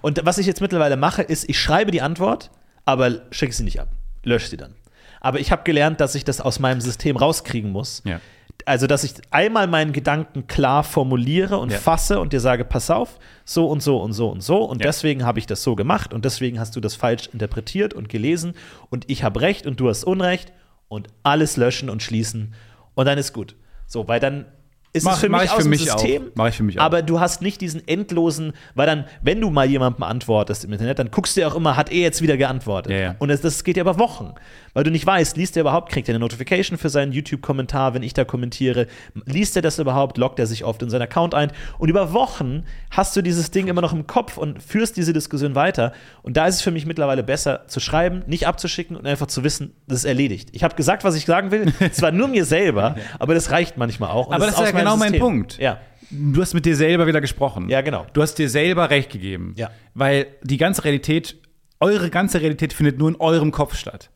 Und was ich jetzt mittlerweile mache, ist, ich schreibe die Antwort, aber schicke sie nicht ab. Lösche sie dann. Aber ich habe gelernt, dass ich das aus meinem System rauskriegen muss. Ja. Also, dass ich einmal meinen Gedanken klar formuliere und Ja. fasse und dir sage, pass auf, so und so und so und so. Und Ja. deswegen habe ich das so gemacht und deswegen hast du das falsch interpretiert und gelesen und ich habe recht und du hast Unrecht und alles löschen und schließen und dann ist gut. So, weil dann ist Mach- es für mich ich aus für mich auch. System. Mach ich für mich auch. Aber du hast nicht diesen endlosen, weil dann, wenn du mal jemandem antwortest im Internet, dann guckst du ja auch immer, hat er jetzt wieder geantwortet? Ja, ja. Und das, das geht ja über Wochen, weil du nicht weißt, liest er überhaupt, kriegt er eine Notification für seinen YouTube-Kommentar, wenn ich da kommentiere, liest er das überhaupt, loggt er sich oft in seinen Account ein und über Wochen hast du dieses Ding immer noch im Kopf und führst diese Diskussion weiter und da ist es für mich mittlerweile besser zu schreiben, nicht abzuschicken und einfach zu wissen, das ist erledigt. Ich habe gesagt, was ich sagen will, zwar nur mir selber, aber das reicht manchmal auch. Und Aber das ist aus ja genau mein System. Punkt. Ja. Du hast mit dir selber wieder gesprochen. Ja, genau. Du hast dir selber recht gegeben. Ja. Weil die ganze Realität, eure ganze Realität findet nur in eurem Kopf statt.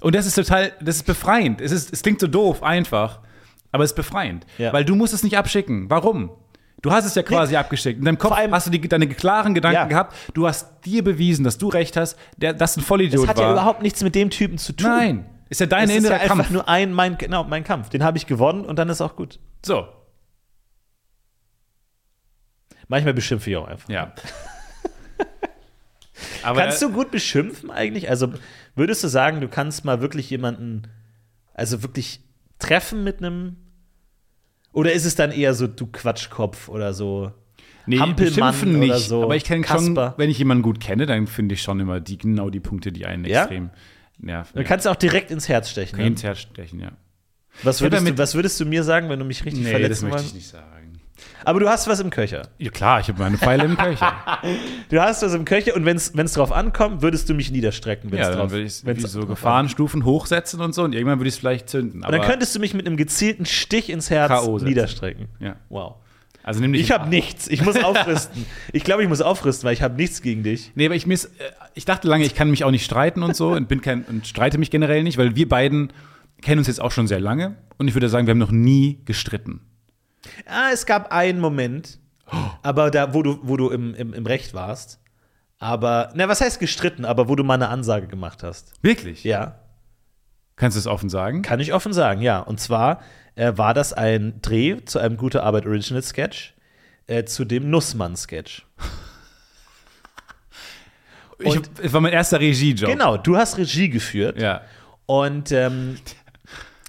Und das ist total, das ist befreiend. Es, ist, es klingt so doof, einfach, aber es ist befreiend. Ja. Weil du musst es nicht abschicken. Warum? Du hast es ja quasi abgeschickt. In deinem Kopf allem- hast du die, deine klaren Gedanken Ja. gehabt. Du hast dir bewiesen, dass du recht hast, der, dass ein Vollidiot Das hat war. ja überhaupt nichts mit dem Typen zu tun. Nein. Ist ja dein Es ist ja innerer einfach Kampf. nur ein, mein, genau, mein Kampf. Den habe ich gewonnen und dann ist auch gut. so. Manchmal beschimpfe ich auch einfach. Ja. Aber Kannst du gut beschimpfen eigentlich? Also würdest du sagen, du kannst mal wirklich jemanden, also wirklich treffen mit einem oder ist es dann eher so, du Quatschkopf oder so? nee, Hampelmann oder nicht. so, Aber ich kenne schon, wenn ich jemanden gut kenne, dann finde ich schon immer die, genau die Punkte, die einen Ja? extrem nerven. Dann kannst du auch direkt ins Herz stechen. Ne? ins Herz stechen, ja. Was, würdest ja du, was würdest du mir sagen, wenn du mich richtig Nee, das verletzen möchte wollen? ich nicht sagen. Aber du hast was im Köcher. Ja klar, ich habe meine Pfeile im Köcher. Du hast was im Köcher und wenn es drauf ankommt, würdest du mich niederstrecken. Wenn's ja, dann drauf, würde ich wenn's so Gefahrenstufen hochsetzen und so und irgendwann würde ich es vielleicht zünden. Und dann könntest du mich mit einem gezielten Stich ins Herz niederstrecken. ja. Wow. Also nimm dich Ich habe nichts. Ich muss aufrüsten. ich glaube, ich muss aufrüsten, weil ich habe nichts gegen dich. Nee, aber ich, miss, äh, ich dachte lange, ich kann mich auch nicht streiten und so und bin kein und streite mich generell nicht, weil wir beiden kennen uns jetzt auch schon sehr lange und ich würde sagen, wir haben noch nie gestritten. Ah, es gab einen Moment, aber da, wo du, wo du im, im, im Recht warst. Aber, na, was heißt gestritten, aber wo du mal eine Ansage gemacht hast. Wirklich? Ja, Kannst du es offen sagen? kann ich offen sagen, ja. Und zwar äh, war das ein Dreh zu einem Gute Arbeit Original Sketch, äh, zu dem Nussmann Sketch. Ich, es war mein erster Regiejob. Genau, du hast Regie geführt. Ja. Und ähm,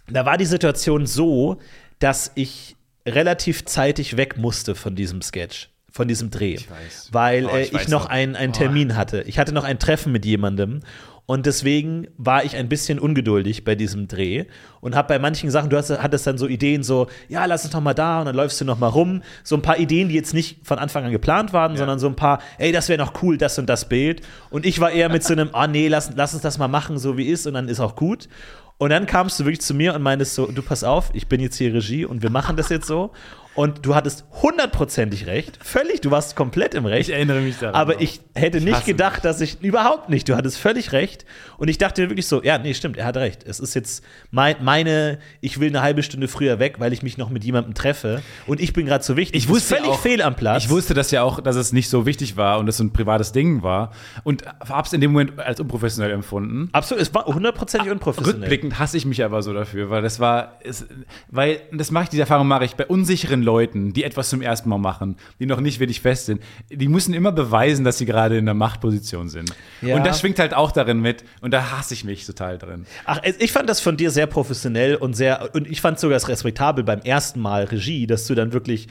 da war die Situation so, dass ich relativ zeitig weg musste von diesem Sketch, von diesem Dreh. Ich weiß. Weil Oh, äh, ich ich, weiß noch einen, einen Oh. Termin hatte. Ich hatte noch ein Treffen mit jemandem. Und deswegen war ich ein bisschen ungeduldig bei diesem Dreh und habe bei manchen Sachen, du hast, hattest dann so Ideen, so, ja, lass uns noch mal da und dann läufst du noch mal rum. So ein paar Ideen, die jetzt nicht von Anfang an geplant waren, sondern so ein paar, ey, das wäre noch cool, das und das Bild. Und ich war eher mit so einem, ah nee, lass, lass uns das mal machen, so wie ist und dann ist auch gut. Und dann kamst du wirklich zu mir und meintest so, du pass auf, ich bin jetzt hier Regie und wir machen das jetzt so. Und du hattest hundertprozentig recht, völlig, du warst komplett im Recht. Ich erinnere mich daran. Aber ich hätte nicht hasse gedacht, dass ich überhaupt nicht. Du hattest völlig recht. Und ich dachte wirklich so, ja, nee, stimmt, er hat recht. Es ist jetzt mein, meine, ich will eine halbe Stunde früher weg, weil ich mich noch mit jemandem treffe. Und ich bin gerade so wichtig. Ich wusste völlig auch, fehl am Platz. Ich wusste das ja auch, dass es nicht so wichtig war und es so ein privates Ding war. Und hab's in dem Moment als unprofessionell empfunden. Absolut, es war hundertprozentig unprofessionell. Rückblickend hasse ich mich aber so dafür, weil das war, es, weil das mache ich, diese Erfahrung mache ich bei unsicheren Leuten, die etwas zum ersten Mal machen, die noch nicht wirklich fest sind. Die müssen immer beweisen, dass sie gerade in der Machtposition sind. Ja. Und das schwingt halt auch darin mit und da hasse ich mich total drin. Ach, ich fand das von dir sehr professionell und sehr, und ich fand sogar es respektabel beim ersten Mal Regie, dass du dann wirklich,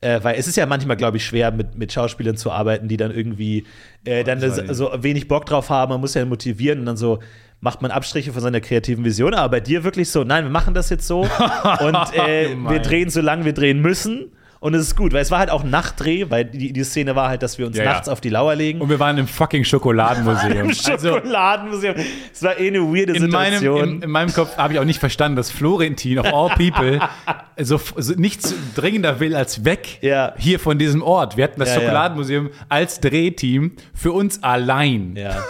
äh, weil es ist ja manchmal, glaube ich, schwer, mit, mit Schauspielern zu arbeiten, die dann irgendwie äh, dann das, war- so wenig Bock drauf haben, man muss ja motivieren und dann so macht man Abstriche von seiner kreativen Vision, aber bei dir wirklich so, nein, wir machen das jetzt so und äh, wir drehen so lange wir drehen müssen. Und es ist gut, weil es war halt auch Nachtdreh, weil die, die Szene war halt, dass wir uns Ja, ja. nachts auf die Lauer legen. Und wir waren im fucking Schokoladenmuseum. Im Also, Schokoladenmuseum. Es war eh eine weirde in meinem, Situation. in, in meinem Kopf habe ich auch nicht verstanden, dass Florentin, of all people, so, so nichts dringender will als weg Ja. hier von diesem Ort. Wir hatten das Ja, ja. Schokoladenmuseum als Drehteam für uns allein. Ja.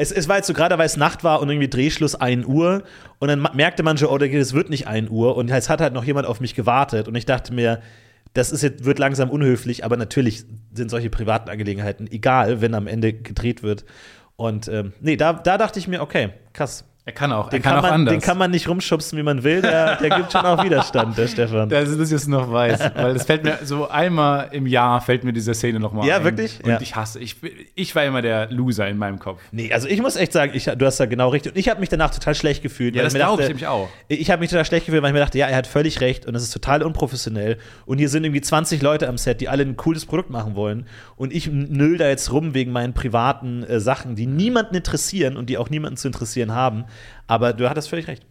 Es, es war jetzt so gerade, weil es Nacht war und irgendwie Drehschluss 1 Uhr und dann merkte man schon, oh, es wird nicht 1 Uhr und es hat halt noch jemand auf mich gewartet und ich dachte mir, das ist jetzt, wird langsam unhöflich, aber natürlich sind solche privaten Angelegenheiten egal, wenn am Ende gedreht wird. Und ähm, nee, da, da dachte ich mir, okay, krass. Er kann auch, er Den kann, kann, auch man, anders. den kann man nicht rumschubsen, wie man will, der, der gibt schon auch Widerstand, der Stefan. dass ich das jetzt noch weiß, weil es fällt mir so einmal im Jahr fällt mir diese Szene noch mal Ja, ein. wirklich? Und Ja. ich hasse, ich, ich war immer der Loser in meinem Kopf. Nee, also ich muss echt sagen, ich, du hast da genau recht. Und ich habe mich danach total schlecht gefühlt. Ja, weil das glaube ich nämlich auch. Ich habe mich total schlecht gefühlt, weil ich mir dachte, ja, er hat völlig recht und das ist total unprofessionell. Und hier sind irgendwie 20 Leute am Set, die alle ein cooles Produkt machen wollen. Und ich nöll da jetzt rum wegen meinen privaten äh, Sachen, die niemanden interessieren und die auch niemanden zu interessieren haben. Aber du hattest völlig recht.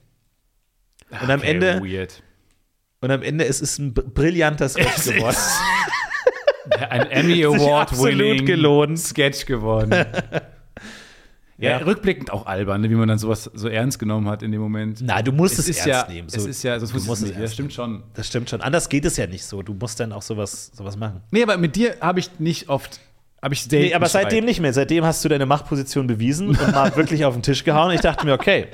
Und am Okay, Ende, Weird. und am Ende es ist ein br- brillanter Sketch Es geworden. Ein Emmy Award winning gelohnt. Sketch geworden. ja, Ja. rückblickend auch albern, ne, wie man dann sowas so ernst genommen hat in dem Moment. Na, du musst es, ist ernst ja, nehmen. es ist ja, sonst du musst es es ernst stimmt schon. Das stimmt schon. Anders geht es ja nicht so. Du musst dann auch sowas, sowas machen. Nee, aber mit dir habe ich nicht oft, habe ich Nee, aber seitdem nicht mehr. Seitdem hast du deine Machtposition bewiesen und mal wirklich auf den Tisch gehauen. Ich dachte mir, okay,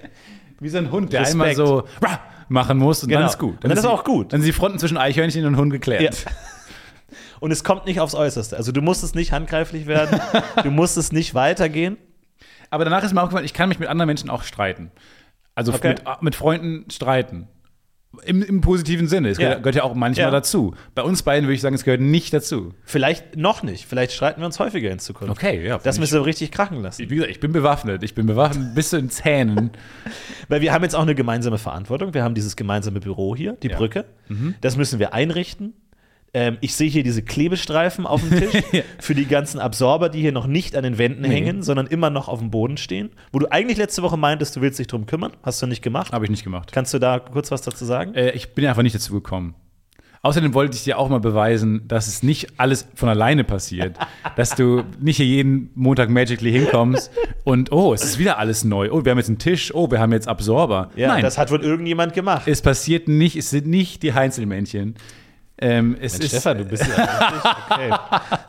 Wie so ein Hund, der Respekt. einmal so rah, machen muss und dann Genau. ist gut. Und dann ist die- auch gut. Dann sind die Fronten zwischen Eichhörnchen und Hund geklärt. Ja. Und es kommt nicht aufs Äußerste. Also du musst es nicht handgreiflich werden, du musst es nicht weitergehen. Aber danach ist mir auch gefallen, ich kann mich mit anderen Menschen auch streiten. Also Okay. mit, mit Freunden streiten. Im, Im positiven Sinne. Es Ja. gehört, ja auch manchmal Ja. dazu. Bei uns beiden würde ich sagen, es gehört nicht dazu. Vielleicht noch nicht. Vielleicht streiten wir uns häufiger in Zukunft. Okay, ja, Das müssen wir richtig krachen lassen. Wie gesagt, ich bin bewaffnet. Ich bin bewaffnet bis zu den Zähnen. Weil wir haben jetzt auch eine gemeinsame Verantwortung. Wir haben dieses gemeinsame Büro hier, die Ja. Brücke. Das müssen wir einrichten. Ähm, ich sehe hier diese Klebestreifen auf dem Tisch für die ganzen Absorber, die hier noch nicht an den Wänden hängen, sondern immer noch auf dem Boden stehen. Wo du eigentlich letzte Woche meintest, du willst dich drum kümmern. Hast du nicht gemacht. Habe ich nicht gemacht. Kannst du da kurz was dazu sagen? Äh, ich bin einfach nicht dazu gekommen. Außerdem wollte ich dir auch mal beweisen, dass es nicht alles von alleine passiert. dass du nicht hier jeden Montag magically hinkommst und, oh, es ist wieder alles neu. Oh, wir haben jetzt einen Tisch. Oh, wir haben jetzt Absorber. ja, Nein, das hat wohl irgendjemand gemacht. es passiert nicht. Es sind nicht die Heinzelmännchen. Ähm, es Mensch, ist, Stefan, du bist ja richtig, okay.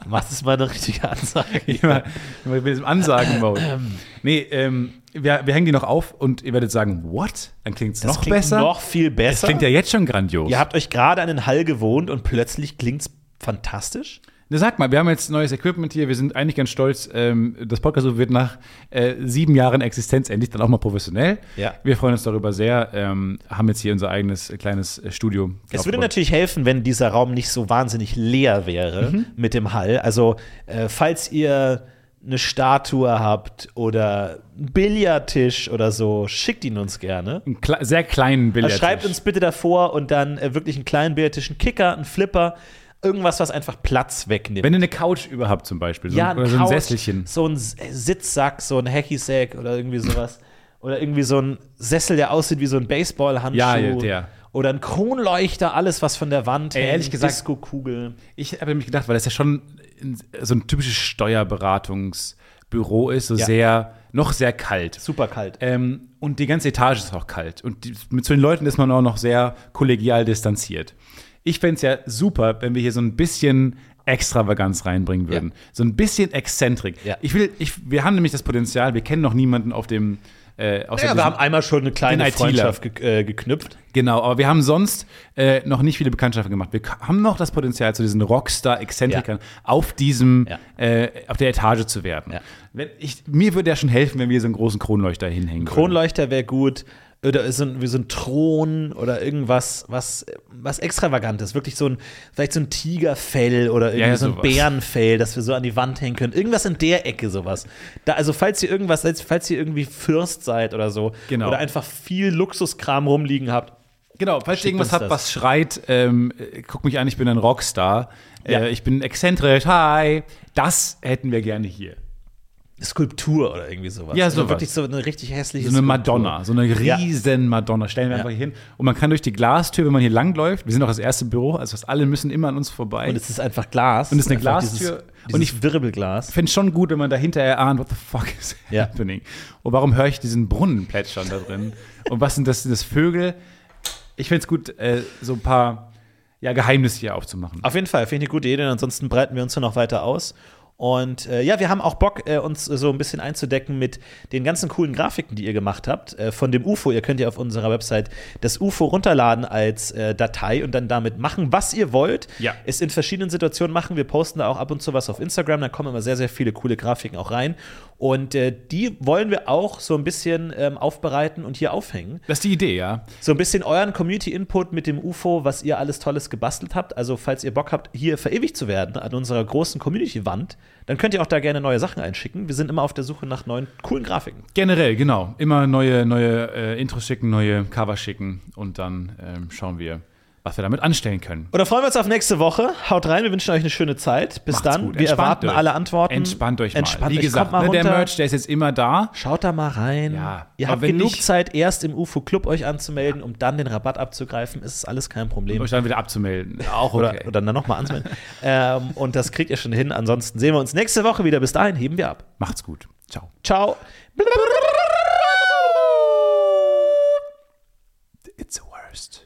Du machst jetzt mal eine richtige Ansage. immer, immer mit diesem Ansagen-Mode. nee, ähm, wir, wir hängen die noch auf und ihr werdet sagen, what? Dann klingt es Das noch klingt besser. Noch viel es besser. klingt ja jetzt schon grandios. Ihr habt euch gerade an den Hall gewohnt und plötzlich klingt's fantastisch. Na, Sag mal, wir haben jetzt neues Equipment hier. Wir sind eigentlich ganz stolz. Ähm, das Podcast wird nach äh, sieben Jahren Existenz endlich dann auch mal professionell. Ja. Wir freuen uns darüber sehr. Ähm, haben jetzt hier unser eigenes äh, kleines äh, Studio. Es würde natürlich helfen, wenn dieser Raum nicht so wahnsinnig leer wäre Mhm. mit dem Hall. Also, äh, falls ihr eine Statue habt oder einen Billardtisch oder so, schickt ihn uns gerne. einen kle sehr kleinen Also Billardtisch. schreibt uns bitte davor und dann äh, wirklich einen kleinen Billardtisch, einen Kicker, einen Flipper, irgendwas, was einfach Platz wegnimmt. Wenn ihr eine Couch über habt zum Beispiel. So, ja, ein- oder so ein Couch, Sesselchen. So ein S- Sitzsack, so ein Hacky-Sack oder irgendwie sowas. oder irgendwie so ein Sessel, der aussieht wie so ein Baseballhandschuh. Ja, der. Oder ein Kronleuchter, alles, was von der Wand Ey, hängt, ehrlich gesagt- Disco-Kugel. Ich habe nämlich gedacht, weil das ja schon so ein typisches Steuerberatungsbüro ist, so Ja. sehr, noch sehr kalt. Super kalt. Ähm, und die ganze Etage ist auch kalt. Und die, mit zu den Leuten ist man auch noch sehr kollegial distanziert. Ich fände es ja super, wenn wir hier so ein bisschen Extravaganz reinbringen würden. So ein bisschen Exzentrik. Ja. Ich will, ich, wir haben nämlich das Potenzial, wir kennen noch niemanden auf dem äh, Ja, diesem- wir haben einmal schon eine kleine. Freundschaft ge äh, geknüpft. Genau, aber wir haben sonst äh, noch nicht viele Bekanntschaften gemacht. Wir haben noch das Potenzial, zu diesen Rockstar-Exzentrikern auf diesem, Ja. äh, auf der Etage zu werden. Ja. Ich, mir würde ja schon helfen, wenn wir so einen großen Kronleuchter hinhängen. Kronleuchter wäre gut. Oder so ein, wie so ein Thron oder irgendwas, was, was Extravagantes. Wirklich so ein, vielleicht so ein Tigerfell oder irgendwie Ja, so ein. Bärenfell, das wir so an die Wand hängen können. Irgendwas in der Ecke, sowas. Da, also, falls ihr irgendwas, falls ihr irgendwie Fürst seid oder so, Genau. oder einfach viel Luxuskram rumliegen habt, Genau, falls ihr irgendwas habt, was schreit, ähm, äh, guck mich an, ich bin ein Rockstar. Ja. Äh, ich bin exzentrisch, hi. Das hätten wir gerne hier. Skulptur oder irgendwie sowas. Ja, Also sowas. wirklich so eine richtig hässliche So eine Skulptur. Madonna, so eine Ja. riesen Madonna. Stellen wir Ja. einfach hier hin. Und man kann durch die Glastür, wenn man hier langläuft, wir sind auch das erste Büro, also fast alle müssen immer an uns vorbei. Und es ist einfach Glas. Und es ist eine Einfach Glastür. Dieses, Und und ich- Wirbelglas. Ich finde es schon gut, wenn man dahinter erahnt, what the fuck is Ja. happening? Und warum höre ich diesen Brunnen plätschern da drin? Und was sind das, sind das Vögel? Ich finde es gut, äh, so ein paar ja, Geheimnisse hier aufzumachen. Auf jeden Fall, finde ich eine gute Idee. Und ansonsten breiten wir uns hier noch weiter aus. Und äh, ja, wir haben auch Bock, äh, uns so ein bisschen einzudecken mit den ganzen coolen Grafiken, die ihr gemacht habt. Äh, von dem UFO. Ihr könnt ja auf unserer Website das UFO runterladen als äh, Datei und dann damit machen, was ihr wollt. Ja. Es in verschiedenen Situationen machen. Wir posten da auch ab und zu was auf Instagram. Da kommen immer sehr, sehr viele coole Grafiken auch rein. Und äh, die wollen wir auch so ein bisschen ähm, aufbereiten und hier aufhängen. Das ist die Idee, ja. So ein bisschen euren Community-Input mit dem UFO, was ihr alles Tolles gebastelt habt. Also, falls ihr Bock habt, hier verewigt zu werden an unserer großen Community-Wand, dann könnt ihr auch da gerne neue Sachen einschicken. Wir sind immer auf der Suche nach neuen, coolen Grafiken. Generell, genau. Immer neue, neue äh, Intros schicken, neue Cover schicken und dann ähm, schauen wir, was wir damit anstellen können. Oder freuen wir uns auf nächste Woche. Haut rein, wir wünschen euch eine schöne Zeit. Bis Macht's dann. Wir erwarten euch. alle Antworten. Entspannt euch mal. Entspannt Wie euch. gesagt, mal ne, der. Merch, der ist jetzt immer da. Schaut da mal rein. Ja, Ihr aber habt genug nicht- Zeit, erst im UFO-Club euch anzumelden, um dann den Rabatt abzugreifen. Ist alles kein Problem. Euch dann wieder abzumelden. Auch okay. Oder, oder dann nochmal anzumelden. ähm, und das kriegt ihr schon hin. Ansonsten sehen wir uns nächste Woche wieder. Bis dahin heben wir ab. Macht's gut. Ciao. Ciao. It's the worst.